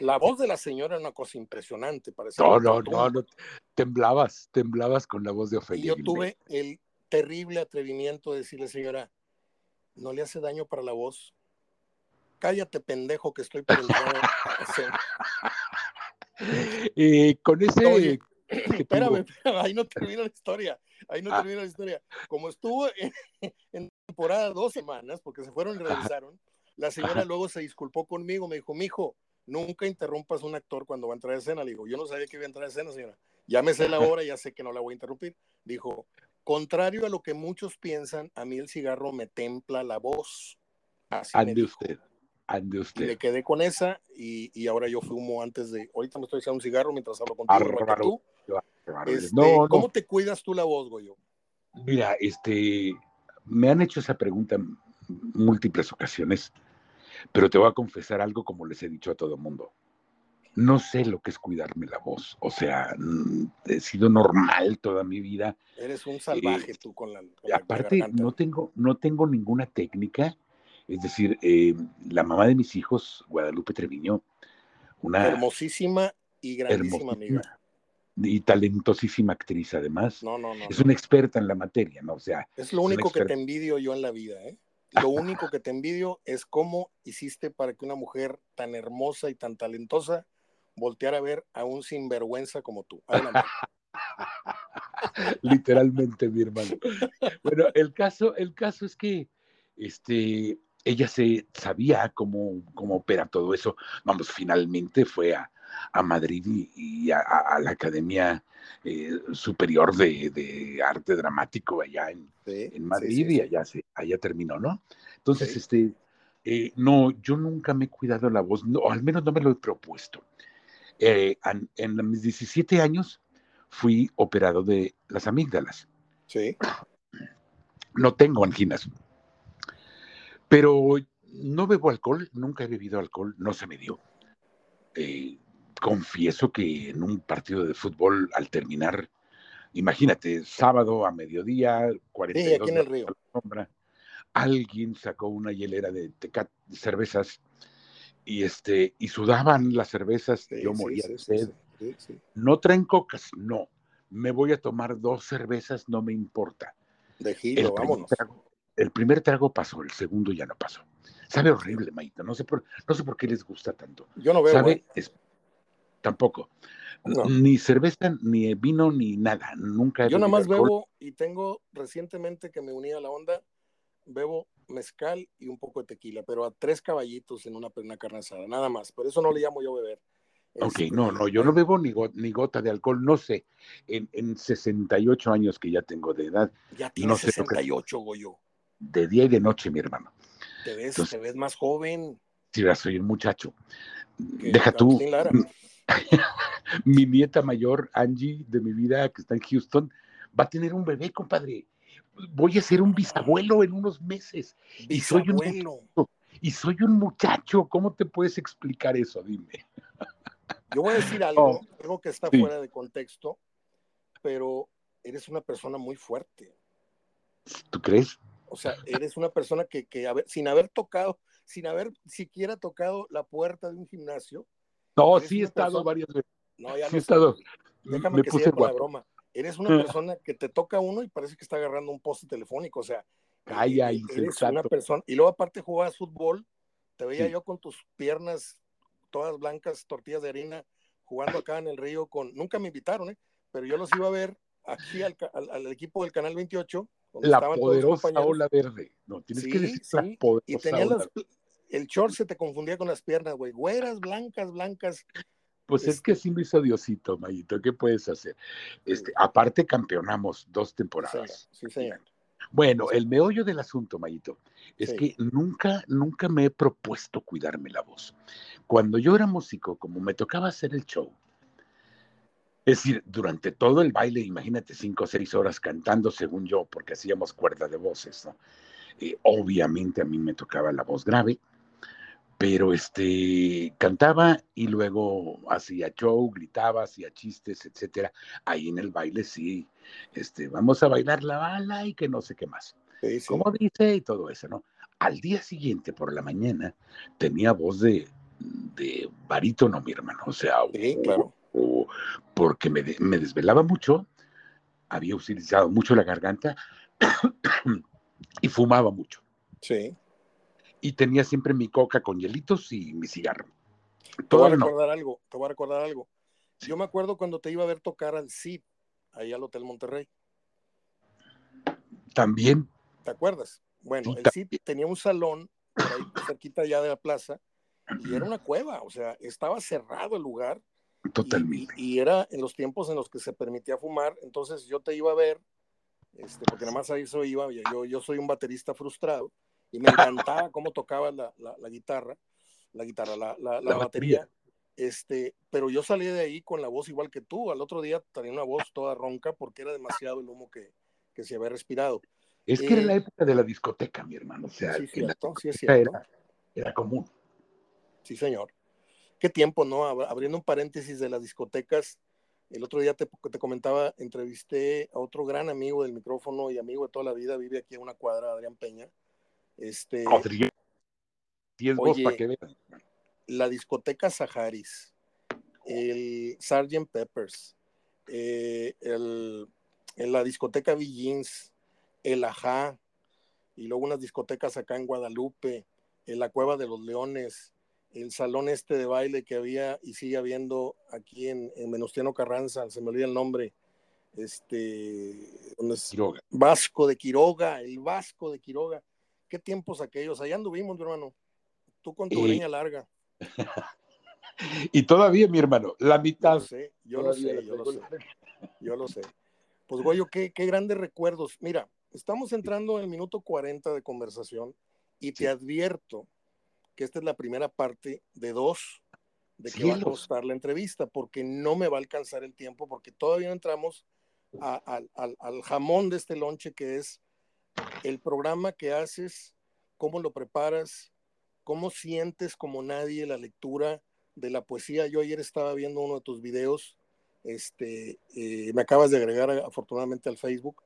La, voz de la señora era una cosa impresionante. Parecía no, no, no, no, temblabas, temblabas con la voz de Ofelia. Y yo tuve el terrible atrevimiento de decirle, señora, no le hace daño para la voz cállate pendejo que estoy por [LAUGHS] Y con ese... espérame, ahí no termina la historia, ahí no ah. termina la historia. Como estuvo en, temporada dos semanas, porque se fueron y regresaron, la señora luego se disculpó conmigo, me dijo, mijo, nunca interrumpas a un actor cuando va a entrar a escena. Le digo, yo no sabía que iba a entrar a escena, señora. Ya me sé la hora, ya sé que no la voy a interrumpir. Dijo, contrario a lo que muchos piensan, a mí el cigarro me templa la voz. Así me usted. Y me quedé con esa y, ahora yo fumo antes de, ahorita me estoy echando un cigarro mientras hablo contigo. Este, ¿Cómo te cuidas tú la voz, Goyo? Mira, este, me han hecho esa pregunta en múltiples ocasiones, pero te voy a confesar algo como les he dicho a todo mundo. No sé lo que es cuidarme la voz, o sea, mm, he sido normal toda mi vida. Eres un salvaje eh, tú con la. aparte, no tengo, no tengo ninguna técnica es decir, eh, la mamá de mis hijos, Guadalupe Treviño, una... Hermosísima y grandísima amiga. y talentosísima actriz además. No, no, no. Es una experta en la materia, ¿no? O sea. Es lo único que te envidio yo en la vida, ¿eh? Lo único que te envidio es cómo hiciste para que una mujer tan hermosa y tan talentosa volteara a ver a un sinvergüenza como tú. [LAUGHS] Literalmente, mi hermano. Bueno, el caso, el caso es que este, ella se sabía cómo, cómo opera todo eso. Vamos, finalmente fue a, a Madrid y, a, la Academia eh, Superior de, Arte Dramático allá en, en Madrid y allá, se, allá terminó, ¿no? Entonces, este, eh, no, yo nunca me he cuidado la voz, no, al menos no me lo he propuesto. Eh, en, en, mis 17 años fui operado de las amígdalas. Sí. No tengo anginas. Pero no bebo alcohol, nunca he bebido alcohol, no se me dio. Eh, confieso que en un partido de fútbol, al terminar, imagínate, sábado a mediodía, 42 sí, aquí en el río. Sombra, alguien sacó una hielera de, cervezas y este y sudaban las cervezas, yo moría de sed. no traen cocas, no. Me voy a tomar dos cervezas, no me importa. De giro, vámonos el primer trago pasó, el segundo ya no pasó. Sabe horrible, Maito. No sé por, no sé por qué les gusta tanto. Yo no veo. ¿Sabe? Es, tampoco. Ni cerveza, ni vino, ni nada. Nunca. Yo nada más bebo y tengo recientemente que me uní a la onda, bebo mezcal y un poco de tequila, pero a tres caballitos en una, una carne asada, nada más. Por eso no le llamo yo beber. Ok, este, no, no, yo no bebo ni, ni gota de alcohol, no sé, en, en 68 años que ya tengo de edad. Ya tiene no 68, Goyo de día y de noche, mi hermano. Te ves, te ves más joven. Sí, soy un muchacho. Deja tú. [LAUGHS] mi nieta mayor, Angie, de mi vida, que está en Houston, va a tener un bebé, compadre. Voy a ser un bisabuelo en unos meses. Y soy un y soy un muchacho. ¿Cómo te puedes explicar eso? Dime. Yo voy a decir [LAUGHS] algo, oh, algo que está fuera de contexto, pero eres una persona muy fuerte. ¿Tú crees? O sea, eres una persona que, sin haber tocado, sin haber siquiera tocado la puerta de un gimnasio. No, sí he estado varias veces. No, ya sí he estado. Déjame me que puse con la broma. Eres una persona que te toca uno y parece que está agarrando un poste telefónico. O sea, Calla, e, eres una persona. Y luego, aparte, jugabas fútbol. Te veía yo con tus piernas todas blancas, tortillas de harina, jugando acá en el río con. Nunca me invitaron, ¿eh? Pero yo los iba a ver aquí al, al equipo del Canal 28 la poderosa ola verde. No, tienes que decir la poderosa Y tenía el short se te confundía con las piernas, güey. Güeras, blancas, blancas. Pues es que así me hizo Diosito, Mayito. ¿Qué puedes hacer? Este, aparte, campeonamos dos temporadas. Sí, señor. Bueno, el meollo del asunto, Mayito, es que nunca, nunca me he propuesto cuidarme la voz. Cuando yo era músico, como me tocaba hacer el show, es decir, durante todo el baile, imagínate cinco o seis horas cantando, según yo, porque hacíamos cuerda de voces, ¿no? Eh, obviamente a mí me tocaba la voz grave, pero este, cantaba y luego hacía show, gritaba, hacía chistes, etcétera. Ahí en el baile sí, este, vamos a bailar la bala y que no sé qué más. Como dice y todo eso, ¿no? Al día siguiente, por la mañana, tenía voz de, de barítono, mi hermano. O sea, sí, claro o porque me, desvelaba mucho, había utilizado mucho la garganta [COUGHS] y fumaba mucho. Sí. Y tenía siempre mi coca con hielitos y mi cigarro. Te voy a recordar algo, te voy a recordar algo. Yo me acuerdo cuando te iba a ver tocar al CID, ahí al Hotel Monterrey. También. ¿Te acuerdas? Bueno, el CID tenía un salón ahí cerquita ya de la plaza y era una cueva, o sea, estaba cerrado el lugar Totalmente. Y, era en los tiempos en los que se permitía fumar, entonces yo te iba a ver, este, porque nada más a eso iba, yo, yo soy un baterista frustrado y me encantaba cómo tocaba la, la, guitarra, la guitarra, la, la batería. Este, pero yo salí de ahí con la voz igual que tú. Al otro día tenía una voz toda ronca porque era demasiado el humo que, que se había respirado. Es que era la eh, época de la discoteca, mi hermano. O sea, sí, la sí era, era común. Sí, señor qué tiempo, ¿no? Abriendo un paréntesis de las discotecas, el otro día te, te, comentaba, entrevisté a otro gran amigo del micrófono y amigo de toda la vida, vive aquí en una cuadra, Adrián Peña. Este, Adrián, para que vean. La discoteca Saharis, el Sgt. Peppers, eh, el, en la discoteca Villins, el Ajá, y luego unas discotecas acá en Guadalupe, en la Cueva de los Leones, el salón este de baile que había y sigue habiendo aquí en, en Venustiano Carranza, se me olvida el nombre, este, Vasco de Quiroga, el Vasco de Quiroga. ¿Qué tiempos aquellos? Allá anduvimos, mi hermano. Tú con tu leña larga. [LAUGHS] y todavía, mi hermano, la mitad. Yo lo sé, yo lo sé, [LAUGHS] yo lo sé. Pues, Goyo, qué, qué grandes recuerdos. Mira, estamos entrando en el minuto 40 de conversación y te advierto que esta es la primera parte de dos de que va a costar la entrevista, porque no me va a alcanzar el tiempo, porque todavía entramos al, al jamón de este lonche que es el programa que haces, cómo lo preparas, cómo sientes como nadie la lectura de la poesía. Yo ayer estaba viendo uno de tus videos, este, eh, me acabas de agregar afortunadamente al Facebook,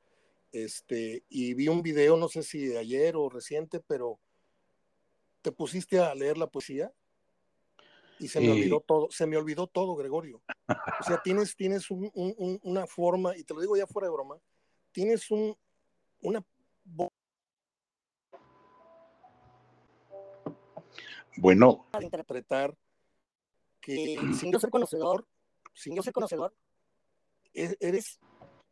este, y vi un video, no sé si de ayer o reciente, pero te pusiste a leer la poesía y se me olvidó todo, se me olvidó todo, Gregorio. O sea, tienes, tienes una forma, y te lo digo ya fuera de broma, tienes un, una... Bueno. interpretar que sin yo ser conocedor, sin yo ser conocedor, e-, eres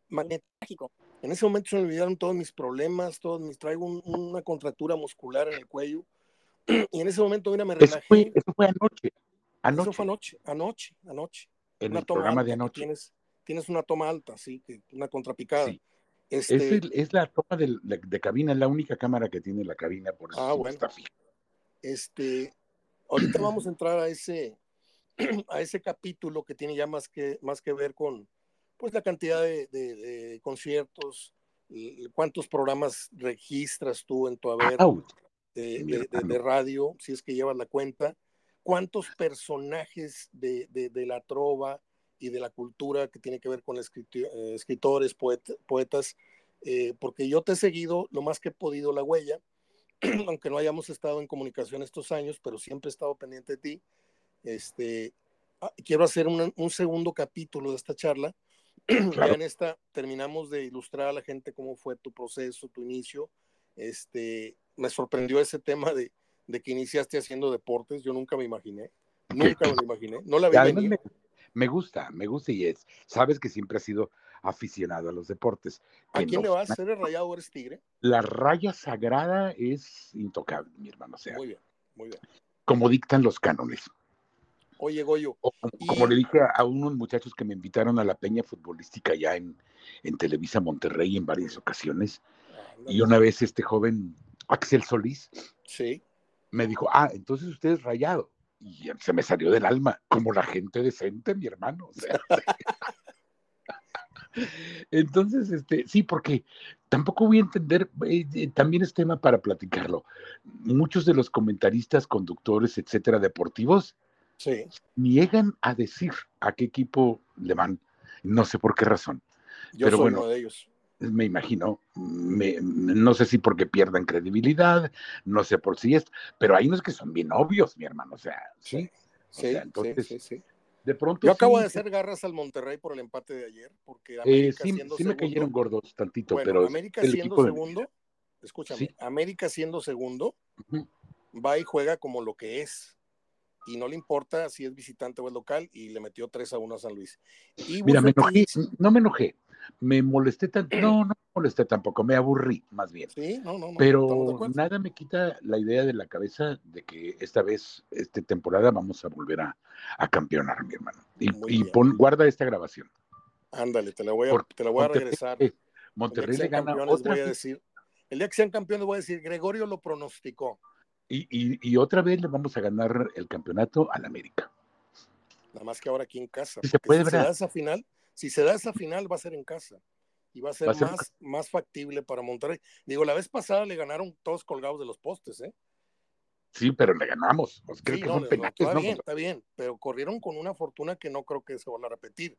magnético. En ese momento se me olvidaron todos mis problemas, todos mis, traigo una contractura muscular en el cuello. [CLEARS THROAT] Y en ese momento, mira, me relajé. Eso fue, eso fue anoche. Anoche. Eso fue anoche, anoche, anoche. En una el programa de anoche. Tienes, tienes, una toma alta, sí, una contrapicada. Sí. Este... Es, la toma de, de, cabina, es la única cámara que tiene la cabina, por eso ah, bueno. está Este, ahorita vamos a entrar a ese, [CLEARS THROAT] a ese capítulo que tiene ya más que, más que ver con pues la cantidad de, de, conciertos, cuántos programas registras tú en tu haber de, de, radio, si es que llevas la cuenta, cuántos personajes de, la trova y de la cultura que tiene que ver con eh, escritores, poetas, eh, porque yo te he seguido lo más que he podido la huella, [CLEARS THROAT] aunque no hayamos estado en comunicación estos años, pero siempre he estado pendiente de ti. Este, ah, quiero hacer un segundo capítulo de esta charla. [CLEARS THROAT] Ya en esta terminamos de ilustrar a la gente cómo fue tu proceso, tu inicio. Este, me sorprendió ese tema de, de que iniciaste haciendo deportes. Yo nunca me imaginé. Nunca me lo imaginé. No la vi me, me, gusta, me gusta y es. Sabes que siempre has sido aficionado a los deportes. ¿A quién le vas? ¿Eres rayado o eres tigre? La raya sagrada es intocable, mi hermano. sea, muy bien, muy bien. Como dictan los cánones. Oye, Goyo. como le dije a unos muchachos que me invitaron a la peña futbolística ya en, en Televisa Monterrey en varias ocasiones. y una vez este joven Axel Solís sí. me dijo, ah, entonces usted es rayado. Y se me salió del alma, como la gente decente, mi hermano. O sea, [LAUGHS] Entonces, este, sí, porque tampoco voy a entender, eh, eh, también es tema para platicarlo. Muchos de los comentaristas, conductores, etcétera, deportivos, sí. niegan a decir a qué equipo le van. No sé por qué razón. Yo Pero soy bueno, uno de ellos. Me imagino, no sé si porque pierdan credibilidad, no sé por si es, pero hay unos que son bien obvios, mi hermano, o sea, sí, sí, entonces, sí, sí, De pronto. Yo acabo de hacer garras al Monterrey por el empate de ayer, porque eh, América sí, siendo sí me cayeron gordos tantito, pero. América siendo segundo, escúchame, América siendo segundo, va y juega como lo que es y no le importa si es visitante o es local y le metió 3 a 1 a San Luis. Y Mira, me enojé, no me enojé, me molesté tanto, no, no me molesté tampoco, me aburrí más bien. Sí, no, no, no Pero nada me quita la idea de la cabeza de que esta vez, esta temporada, vamos a volver a, a campeonar, mi hermano. Y, pon, guarda esta grabación. Ándale, te la voy a, te la voy a regresar. Monterrey le gana otra voy a decir, El día que sean campeones voy a decir, Gregorio lo pronosticó. Y, y, y, otra vez le vamos a ganar el campeonato al América. Nada más que ahora aquí en casa. se puede, si se da esa final, si se da esa final, va a ser en casa. Y va a ser, más, más factible para Monterrey. Digo, la vez pasada le ganaron todos colgados de los postes, ¿eh? Sí, pero le ganamos. Pues, sí, no, está bien, está bien, pero corrieron con una fortuna que no creo que se van a repetir.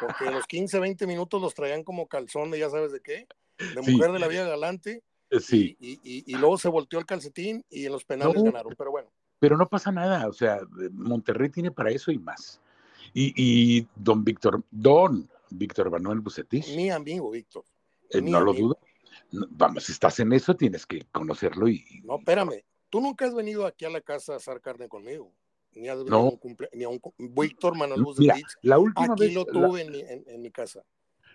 Porque en los 15, 20 minutos los traían como calzón de ya sabes de qué, de mujer de la vida galante. Eh, sí. Y, y, y, luego se volteó el calcetín y en los penales ganaron, pero bueno. Pero no pasa nada, o sea, Monterrey tiene para eso y más. Y, y don Víctor, don Víctor Manuel Bucetich. Mi amigo, Víctor. Eh, no lo dudo. Vamos, si estás en eso, tienes que conocerlo y. No, espérame. Tú nunca has venido aquí a la casa a asar carne conmigo. Ni has venido a un cumple... ni a un Víctor Manuel Bucetich. la última aquí lo tuve en, mi, en, mi, casa.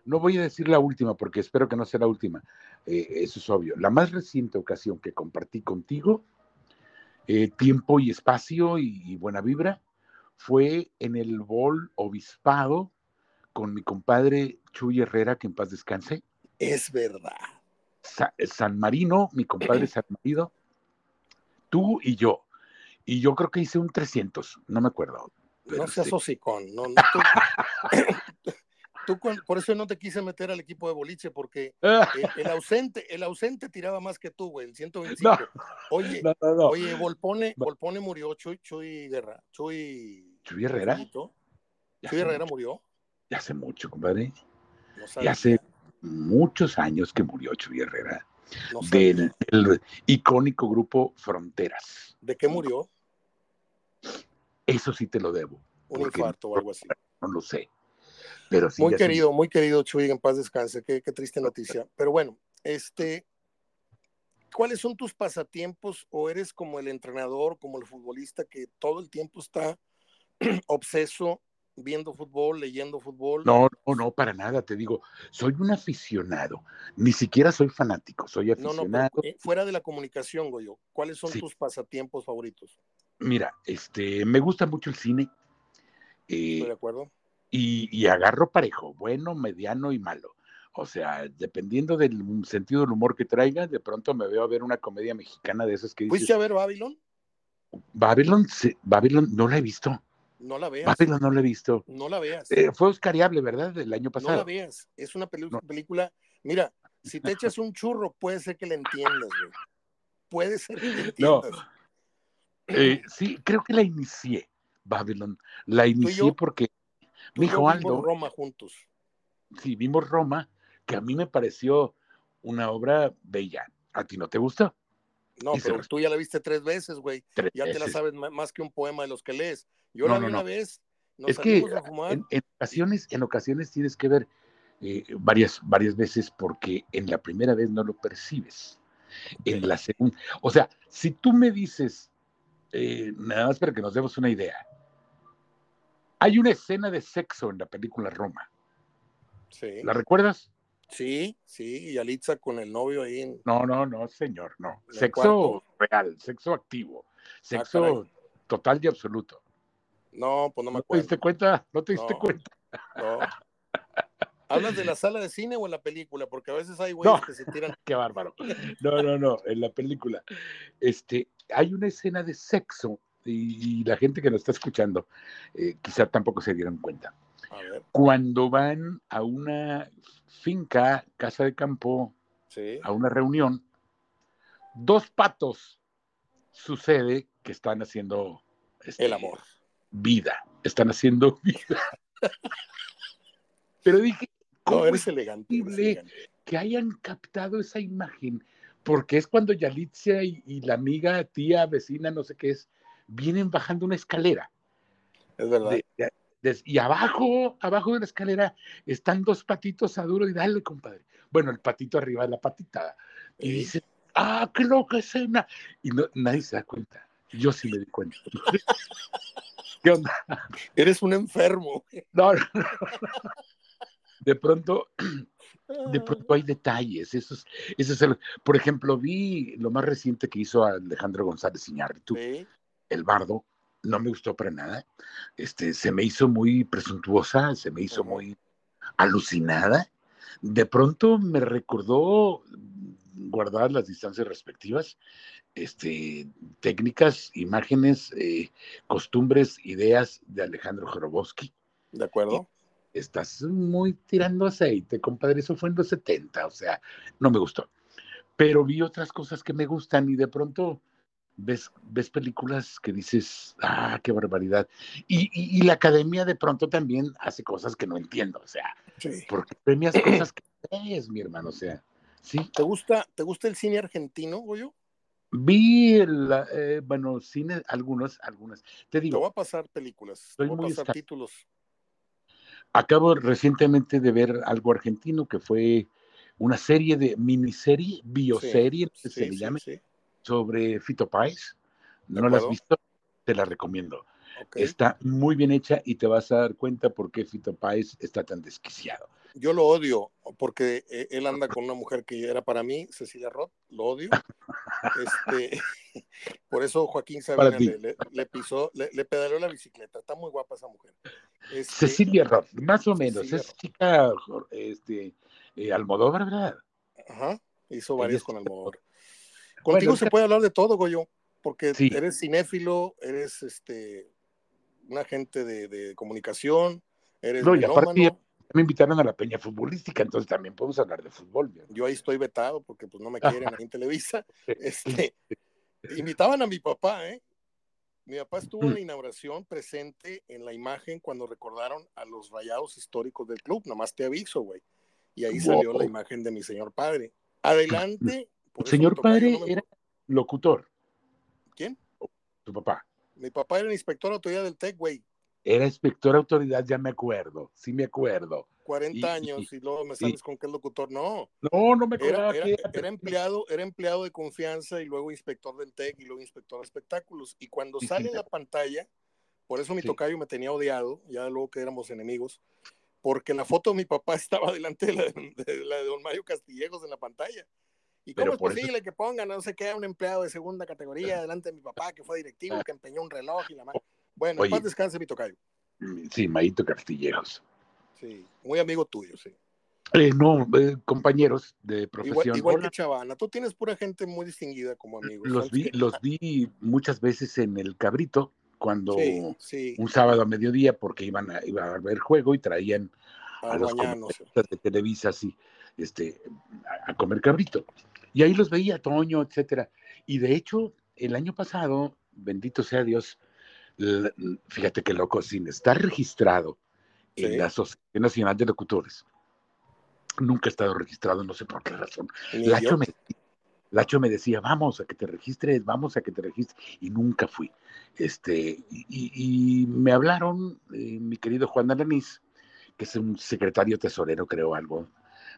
No voy a decir la última porque espero que no sea la última. Eh, eso es obvio. La más reciente ocasión que compartí contigo, eh, tiempo y espacio y, buena vibra, fue en el Bol Obispado con mi compadre Chuy Herrera, que en paz descanse. Es verdad. San Marino, mi compadre [CLEARS THROAT] San Marino, tú y yo. Y yo creo que hice un 300, no me acuerdo. no seas hocicón, no, tú, [LAUGHS] por eso no te quise meter al equipo de boliche, porque el, ausente, el ausente tiraba más que tú, güey, el 125. oye, oye, Volpone, Volpone murió, Chuy, Chuy Guerra, Chuy... Chuy Herrera. Chuy Herrera murió. Ya hace mucho, compadre. ya hace muchos años que murió Chuy Herrera. del, icónico grupo Fronteras. ¿De qué murió? Eso sí te lo debo. Un infarto o algo así. No lo sé. Pero muy querido, muy querido Chuy, en paz descanse. Qué, qué triste noticia. Pero bueno, este, ¿cuáles son tus pasatiempos o eres como el entrenador, como el futbolista que todo el tiempo está [CLEARS THROAT] obseso viendo fútbol, leyendo fútbol. No, no, no, para nada, te digo, soy un aficionado, ni siquiera soy fanático, soy aficionado. No, no, eh, fuera de la comunicación, Goyo, ¿cuáles son tus pasatiempos favoritos? Mira, este, me gusta mucho el cine. Eh, Estoy de acuerdo. Y, agarro parejo, bueno, mediano y malo. O sea, dependiendo del sentido del humor que traiga, de pronto me veo a ver una comedia mexicana de esas que dices. ¿Fuiste a ver Babylon? Babylon, Babylon no la he visto. No la veas. Babylon no la he visto. No la veas. Eh, fue oscariable, ¿verdad? El año pasado. No la veas. Es una película. Mira, si te [LAUGHS] echas un churro, puede ser que la entiendas, güey. Puede ser que la entiendas. No. Eh, sí, creo que la inicié, Babylon. La inicié porque mi hijo Aldo. Vimos Roma juntos. Sí, vimos Roma, que a mí me pareció una obra bella. ¿A ti no te gusta? No, pero tú ya la viste tres veces, güey. Ya te la sabes más que un poema de los que lees. Yo la vi una vez. es que En, ocasiones, en ocasiones tienes que ver eh, varias, varias veces porque en la primera vez no lo percibes. En la segunda, o sea, si tú me dices, eh, nada más para que nos demos una idea, hay una escena de sexo en la película Roma. Sí. ¿La recuerdas? Sí, sí, y Alitza con el novio ahí. En... No, no, no, señor, no. Sexo real, sexo activo, ah, sexo total y absoluto. No, pues no me acuerdo. ¿No te diste cuenta? ¿No te diste cuenta? No. ¿Hablas de la sala de cine o en la película? Porque a veces hay güeyes que se tiran. [LAUGHS] Qué bárbaro. No, no, no, en la película. Este, hay una escena de sexo y, la gente que nos está escuchando eh, quizá tampoco se dieron cuenta. Cuando van a una finca, casa de campo, a una reunión, dos patos sucede que están haciendo este, el amor. Vida, están haciendo [LAUGHS] vida. Pero dije, ¿cómo es elegante, que hayan captado esa imagen? Porque es cuando Yalitza y, la amiga, tía, vecina, no sé qué es, vienen bajando una escalera. Es verdad y abajo, abajo de la escalera, están dos patitos a duro y dale, compadre. Bueno, el patito arriba de la patita. Y dice, ah, qué loca escena. Y no, nadie se da cuenta. Yo sí me di cuenta. [LAUGHS] ¿Qué onda? Eres un enfermo. No, no, no. De pronto, de pronto hay detalles. Eso es, eso es el, por ejemplo, vi lo más reciente que hizo Alejandro González Iñárritu, el bardo, no me gustó para nada. Este, se me hizo muy presuntuosa, se me hizo muy alucinada. De pronto me recordó guardar las distancias respectivas, este, técnicas, imágenes, eh, costumbres, ideas de Alejandro Jorobowski. De acuerdo. Estás muy tirando aceite, compadre. Eso fue en los 70, o sea, no me gustó. Pero vi otras cosas que me gustan y de pronto ves, ves películas que dices, ah, qué barbaridad. Y, la academia de pronto también hace cosas que no entiendo, o sea, porque premias cosas que ves, mi hermano, o sea, sí. ¿Te gusta, ¿te gusta el cine argentino, Goyo? Vi, el, eh, bueno, cine, algunos, algunas. Te digo. Te voy a pasar películas, te voy a pasar títulos. acabo recientemente de ver algo argentino que fue una serie de miniserie, bioserie, que se le llame, sobre Fito Páez. ¿No la has visto? Te la recomiendo. Está muy bien hecha y te vas a dar cuenta por qué Fito Páez está tan desquiciado. Yo lo odio porque eh, él anda con una mujer que era para mí, Cecilia Roth, lo odio. [LAUGHS] Este, [LAUGHS] por eso Joaquín Sabina le, pisó, le, pedaleó la bicicleta. Está muy guapa esa mujer. Este, Cecilia Roth, más o menos, es chica este, eh, Almodóvar, ¿verdad? Ajá, hizo varios con Almodóvar. Contigo se puede hablar de todo, Goyo, porque eres cinéfilo, eres este un agente de, comunicación, eres no, y aparte me invitaron a la peña futbolística, entonces también podemos hablar de fútbol. Yo ahí estoy vetado porque pues no me quieren ahí en Televisa. [LAUGHS] Este, invitaban a mi papá, ¿eh? Mi papá estuvo en la inauguración presente en la imagen cuando recordaron a los rayados históricos del club, nomás te aviso, güey. Y ahí salió la imagen de mi señor padre. Adelante. Señor padre era locutor. ¿Quién? Tu papá. Mi papá era el inspector de autoridad del TEC, güey. Era inspector de autoridad, ya me acuerdo, sí me acuerdo. 40 años y, luego me sales con que es locutor. No. No, no me acuerdo. Era, empleado, era empleado de confianza y luego inspector del TEC y luego inspector de espectáculos. Y cuando sale en la pantalla, por eso mi tocayo me tenía odiado, ya luego que éramos enemigos, porque la foto de mi papá [LAUGHS] estaba delante de la de, la de don Mario Castillejos en la pantalla. ¿Y cómo es posible que pongan, no sé qué, un empleado de segunda categoría delante de mi papá, que fue directivo, que empeñó un reloj y la mano? Bueno, Oye, paz descanse mi tocayo. Mm, sí, Maito Castilleros. Sí, muy amigo tuyo, sí. Eh, no, eh, compañeros de profesión. Igual, que Chavana, tú tienes pura gente muy distinguida como amigos. Los vi, los vi muchas veces en el Cabrito, cuando un sábado a mediodía, porque iban a, iba a ver juego y traían a, los de Televisa así, este, a, comer Cabrito. Y ahí los veía, Toño, etcétera. Y de hecho, el año pasado, bendito sea Dios, fíjate qué loco, sin estar registrado en la Asociación Nacional de Locutores, nunca he estado registrado, no sé por qué razón. Lacho me, Lacho me, decía, vamos a que te registres, vamos a que te registres, y nunca fui. Este, y, me hablaron, eh, mi querido Juan Alanís, que es un secretario tesorero, creo, algo,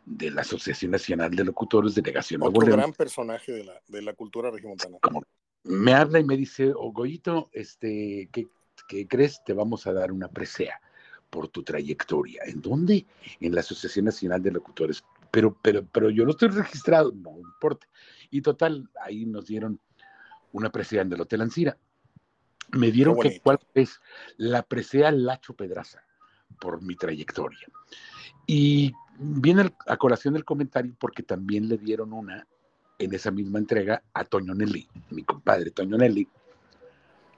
de la Asociación Nacional de Locutores, delegación. Otro gran personaje de la, de la cultura regimontana. Como, me habla y me dice, Ogoyito, este, ¿qué, crees? Te vamos a dar una presea por tu trayectoria. ¿En dónde? En la Asociación Nacional de Locutores. Pero, pero, pero yo no estoy registrado, no importa. Y total, ahí nos dieron una presea en el Hotel Ancira. Me dieron que cuál es la presea Lacho Pedraza por mi trayectoria. Y viene a colación el comentario porque también le dieron una en esa misma entrega a Toño Nelly, mi compadre Toño Nelly.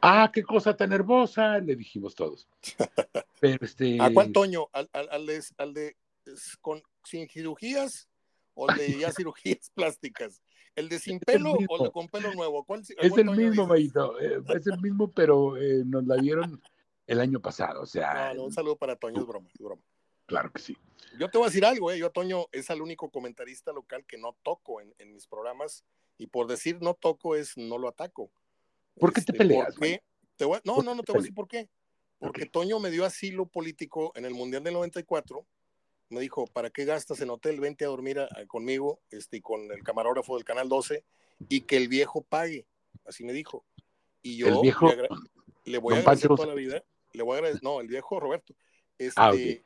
Ah, qué cosa tan hermosa, le dijimos todos. [LAUGHS] Pero este... ¿A cuál Toño? ¿Al, de, con, sin cirugías o de ya [LAUGHS] cirugías plásticas? ¿El de sin pelo o el de con pelo nuevo? ¿Cuál, es el mismo, Mayito, eh, es el mismo, pero eh, nos la dieron el año pasado. O sea, un saludo para Toño, es broma, es broma. Claro que sí. Yo te voy a decir algo, ¿eh? yo Toño es el único comentarista local que no toco en, mis programas y por decir no toco es no lo ataco. ¿Por qué te este, peleas? no, no, no te voy a decir por qué. Porque Toño me dio asilo político en el Mundial del 94. Me dijo, ¿para qué gastas en hotel? Vente a dormir conmigo este, y con el camarógrafo del Canal 12 y que el viejo pague. Así me dijo. Y yo le, voy a agradecer toda la vida. Le voy a agradecer, no, el viejo Roberto. Ah, este,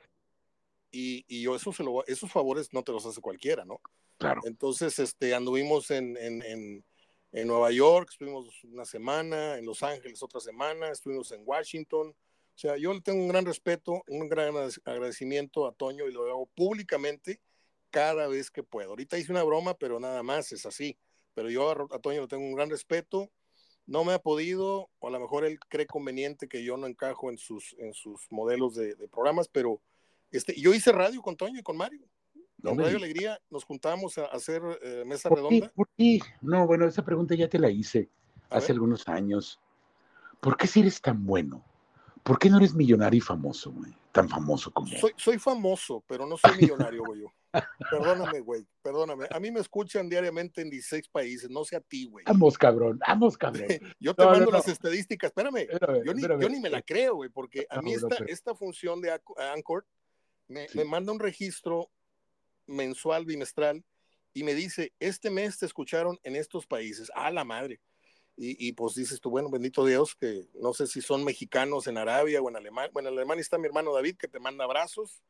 y, yo eso se lo, esos favores no te los hace cualquiera, ¿no? Claro. Entonces, este, anduvimos en, en, en, Nueva York, estuvimos una semana, en Los Ángeles otra semana, estuvimos en Washington. O sea, yo le tengo un gran respeto, un gran agradecimiento a Toño y lo hago públicamente cada vez que puedo. Ahorita hice una broma, pero nada más, es así. Pero yo a, Toño le tengo un gran respeto. No me ha podido, o a lo mejor él cree conveniente que yo no encajo en sus, en sus modelos de, de programas, pero este, yo hice radio con Toño y con Mario. En Radio Alegría nos juntábamos a hacer eh, mesa redonda. ¿Por qué? No, bueno, esa pregunta ya te la hice hace algunos años. ¿Por qué si eres tan bueno? ¿Por qué no eres millonario y famoso, güey? Tan famoso como. Soy, soy famoso, pero no soy millonario, güey. Perdóname, güey, perdóname. A mí me escuchan diariamente en 16 países, no sé a ti, güey. Vamos, cabrón, vamos, cabrón. [LAUGHS] yo te mando las estadísticas, espérame. yo, ni, yo, ni, me la creo, güey, porque a mí esta, esta función de Anchor Me, me manda un registro mensual, bimestral, y me dice, este mes te escucharon en estos países. A la madre. Y, y, pues dices tú, bueno, bendito Dios, que no sé si son mexicanos en Arabia o en Alemania. Bueno, en Alemania está mi hermano David, que te manda abrazos.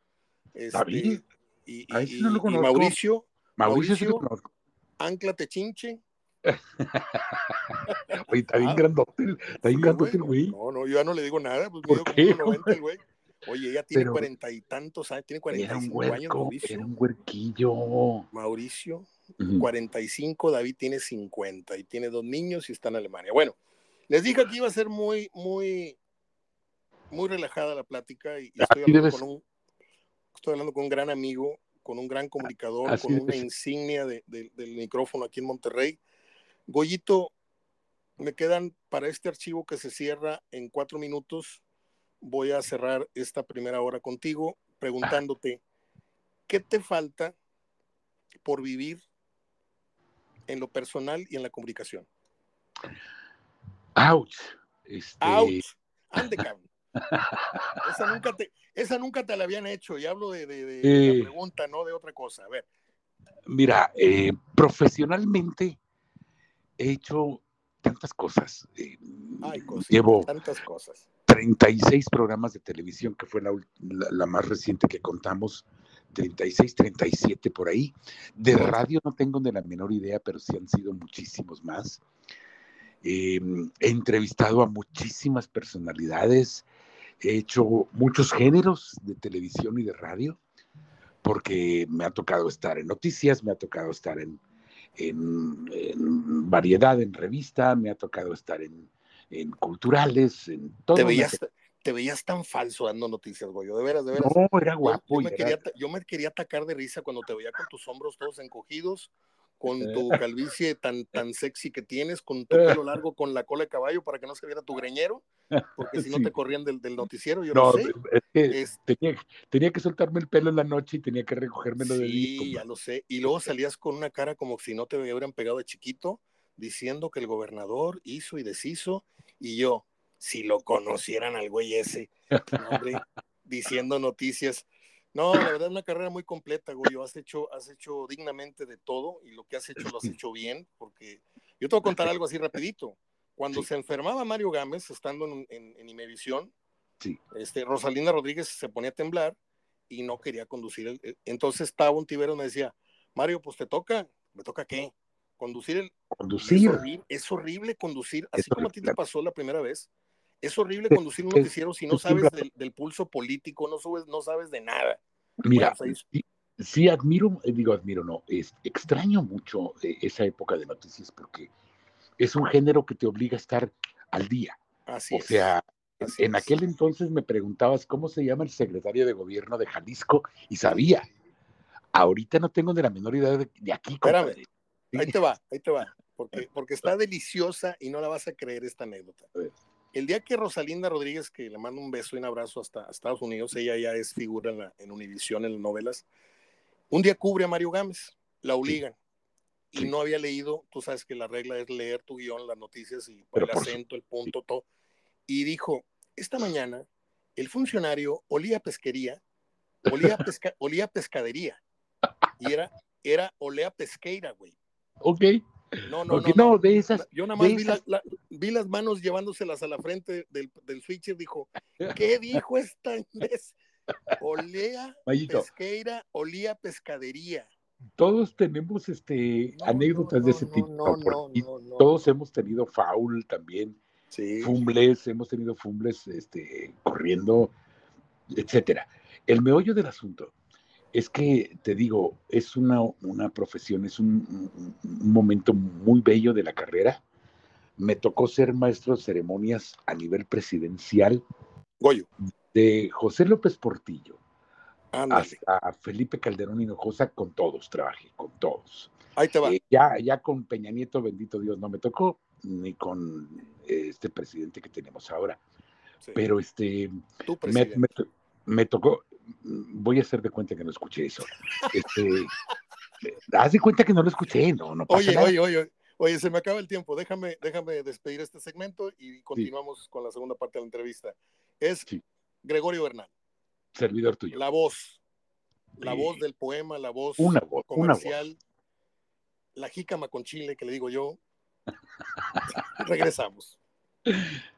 Este, David. Y, Ahí sí no lo y. Mauricio, Mauricio, sí lo Mauricio. conozco. Anclate Chinche. [LAUGHS] Oye, está bien Ah, grandote, está bien Sí, grandote el güey. No, no, yo ya no le digo nada, pues ¿Por qué, 1.90 el güey. Oye, ella tiene cuarenta y tantos años, tiene Era un 45 años Mauricio. era un huerquillo. Mauricio, Ujú. 45, David tiene 50 y tiene dos niños y está en Alemania. Bueno, les dije que iba a ser muy, muy, muy relajada la plática y, y estoy, hablando con un, estoy hablando con un gran amigo, con un gran comunicador, Así con una insignia de- de- del micrófono aquí en Monterrey. Goyito, me quedan para este archivo que se cierra en cuatro minutos. Voy a cerrar esta primera hora contigo preguntándote, ¿qué te falta por vivir en lo personal y en la comunicación? Ouch. Este, ¡Auch! ¡Ande, [LAUGHS] cabrón! Esa nunca te, esa nunca te la habían hecho y hablo de, de- de Eh. la pregunta, no de otra cosa. A ver, Mira, eh, profesionalmente he hecho tantas cosas. Eh, hay cosas, llevo tantas cosas. 36 programas de televisión, que fue la, la- la más reciente que contamos, 36, 37 por ahí. De radio no tengo ni la menor idea, pero sí han sido muchísimos más. Eh, he entrevistado a muchísimas personalidades, he hecho muchos géneros de televisión y de radio, porque me ha tocado estar en noticias, me ha tocado estar en, en- en variedad, en revista, me ha tocado estar en, en culturales, en todo. Te veías, te veías tan falso dando noticias, Goyo, de veras, de veras. No, era Yo- guapo. Yo, y me quería, yo me quería atacar de risa cuando te veía con tus hombros todos encogidos, con tu [LAUGHS] calvicie tan, tan sexy que tienes, con tu pelo largo, con la cola de caballo para que no se viera tu greñero, porque si no Sí. te corrían del, del noticiero, yo No, no sé. es tenía, tenía que soltarme el pelo en la noche y tenía que recogérmelo de día. Sí, ya lo sé. Y luego salías con una cara como si no te hubieran pegado de chiquito, diciendo que el gobernador hizo y deshizo, y yo, si lo conocieran al güey ese, hombre, [LAUGHS] diciendo noticias. No, la verdad es una carrera muy completa, Goyo. Has hecho, has hecho dignamente de todo y lo que has hecho lo has hecho bien, porque yo te voy a contar algo así rapidito. Cuando Sí. se enfermaba Mario Gámez, estando en, en, en Imevisión, Sí. este, Rosalinda Rodríguez se ponía a temblar y no quería conducir. El, entonces Tavo Ontiveros me decía, Mario, pues te toca, ¿me toca qué? Conducir el... Es Conducir. horrible, es horrible conducir, así como a ti te pasó la primera vez. Es horrible conducir un noticiero si no es sabes del, del pulso político, no sabes, no sabes de nada. Mira, Bueno, sí, sí admiro, eh, digo admiro, no, es, extraño mucho eh, esa época de noticias porque es un género que te obliga a estar al día. Así O es, sea, así en es. aquel entonces me preguntabas cómo se llama el secretario de gobierno de Jalisco y sabía. Ahorita no tengo ni la menor idea de, de aquí, Espérame. compadre. Ahí te va, ahí te va, porque, [LAUGHS] porque está deliciosa y no la vas a creer esta anécdota. El día que Rosalinda Rodríguez, que le mando un beso y un abrazo hasta Estados Unidos, ella ya es figura en, la, en Univisión, en las novelas, un día cubre a Mario Gámez, la obligan. Y Sí. no había leído, tú sabes que la regla es leer tu guion, las noticias y el acento, el punto, todo. Y dijo, esta mañana el funcionario olía a pesquería, olía a, pesca- [LAUGHS] olía a pescadería. Y era, era olea pesqueira, güey. Ok. No, no, no, no, de esas, Yo nada más vi, la- esas- la- vi las manos llevándoselas a la frente del, del switcher. Dijo, ¿qué [LAUGHS] dijo esta vez? Olea Mayito, pesqueira, olía pescadería. todos tenemos este No, anécdotas no, de ese tipo. No, ¿no? no, Porque no, no. Todos hemos tenido foul también, Sí. fumbles, hemos tenido fumbles este, corriendo, etcétera. El meollo del asunto es que, te digo, es una, una profesión, es un, momento muy bello de la carrera. Me tocó ser maestro de ceremonias a nivel presidencial Goyo, de José López Portillo hasta Felipe Calderón Hinojosa, con todos trabajé, con todos. Ahí te va. Eh, ya, ya con Peña Nieto, bendito Dios, no me tocó, ni con eh, este presidente que tenemos ahora. Sí. Pero este, Tú, me, presidente. me to- me tocó, voy a hacer de cuenta que no escuché eso. Este, eh, haz de cuenta que no lo escuché, no, no pasa Oye, nada. oye, oye, oye, se me acaba el tiempo. Déjame, déjame despedir este segmento y continuamos con la segunda parte de la entrevista. Es Sí. Gregorio Bernal, Servidor tuyo. la voz, la voz del poema, la voz una voz, comercial, una voz. la jícama con chile que le digo yo. [LAUGHS] Regresamos. [LAUGHS]